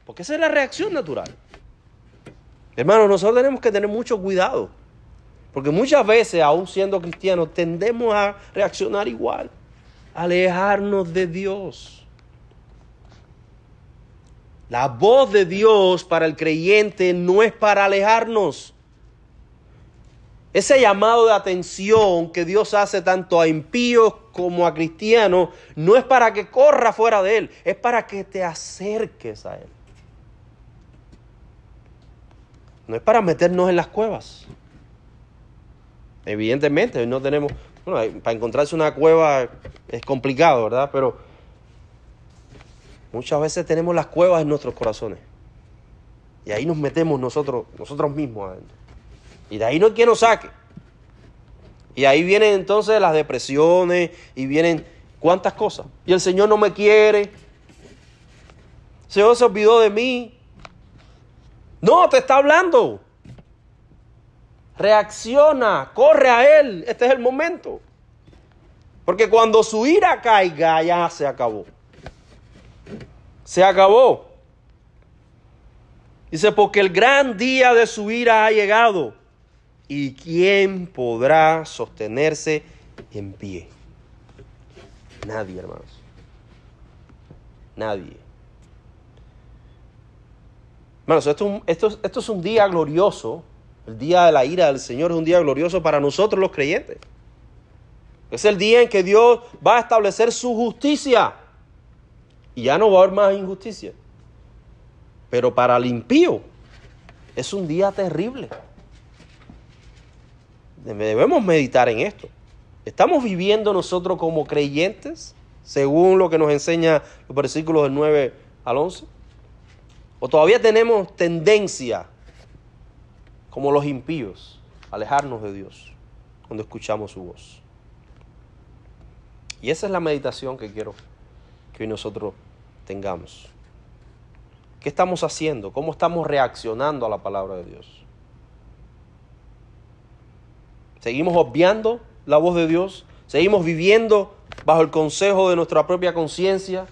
Porque esa es la reacción natural. Hermanos, nosotros tenemos que tener mucho cuidado. Porque muchas veces, aún siendo cristianos, tendemos a reaccionar igual. Alejarnos de Dios. La voz de Dios para el creyente no es para alejarnos. Ese llamado de atención que Dios hace tanto a impíos como a cristianos no es para que corra fuera de Él, es para que te acerques a Él. No es para meternos en las cuevas. Evidentemente, no tenemos, bueno, para encontrarse una cueva es complicado, ¿verdad? Pero muchas veces tenemos las cuevas en nuestros corazones. Y ahí nos metemos nosotros, nosotros mismos adentro. Y de ahí no hay quien nos saque. Y ahí vienen entonces las depresiones y vienen cuántas cosas. Y el Señor no me quiere. El Señor se olvidó de mí. No, te está hablando. Reacciona, corre a Él. Este es el momento. Porque cuando su ira caiga, ya se acabó. Se acabó. Dice, porque el gran día de su ira ha llegado. ¿Y quién podrá sostenerse en pie? Nadie, hermanos. Nadie. Hermanos, esto, esto es- esto es un día glorioso. El día de la ira del Señor es un día glorioso para nosotros los creyentes. Es el día en que Dios va a establecer su justicia. Y ya no va a haber más injusticia. Pero para el impío es un día terrible. Debemos meditar en esto. ¿Estamos viviendo nosotros como creyentes, según lo que nos enseña los versículos del 9 al 11? ¿O todavía tenemos tendencia, como los impíos, a alejarnos de Dios cuando escuchamos su voz? Y esa es la meditación que quiero que hoy nosotros tengamos. ¿Qué estamos haciendo? ¿Cómo estamos reaccionando a la palabra de Dios? ¿Seguimos obviando la voz de Dios? ¿Seguimos viviendo bajo el consejo de nuestra propia conciencia?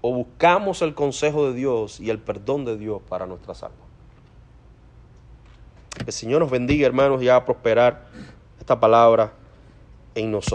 ¿O buscamos el consejo de Dios y el perdón de Dios para nuestras almas? Que el Señor nos bendiga, hermanos, y haga prosperar esta palabra en nosotros.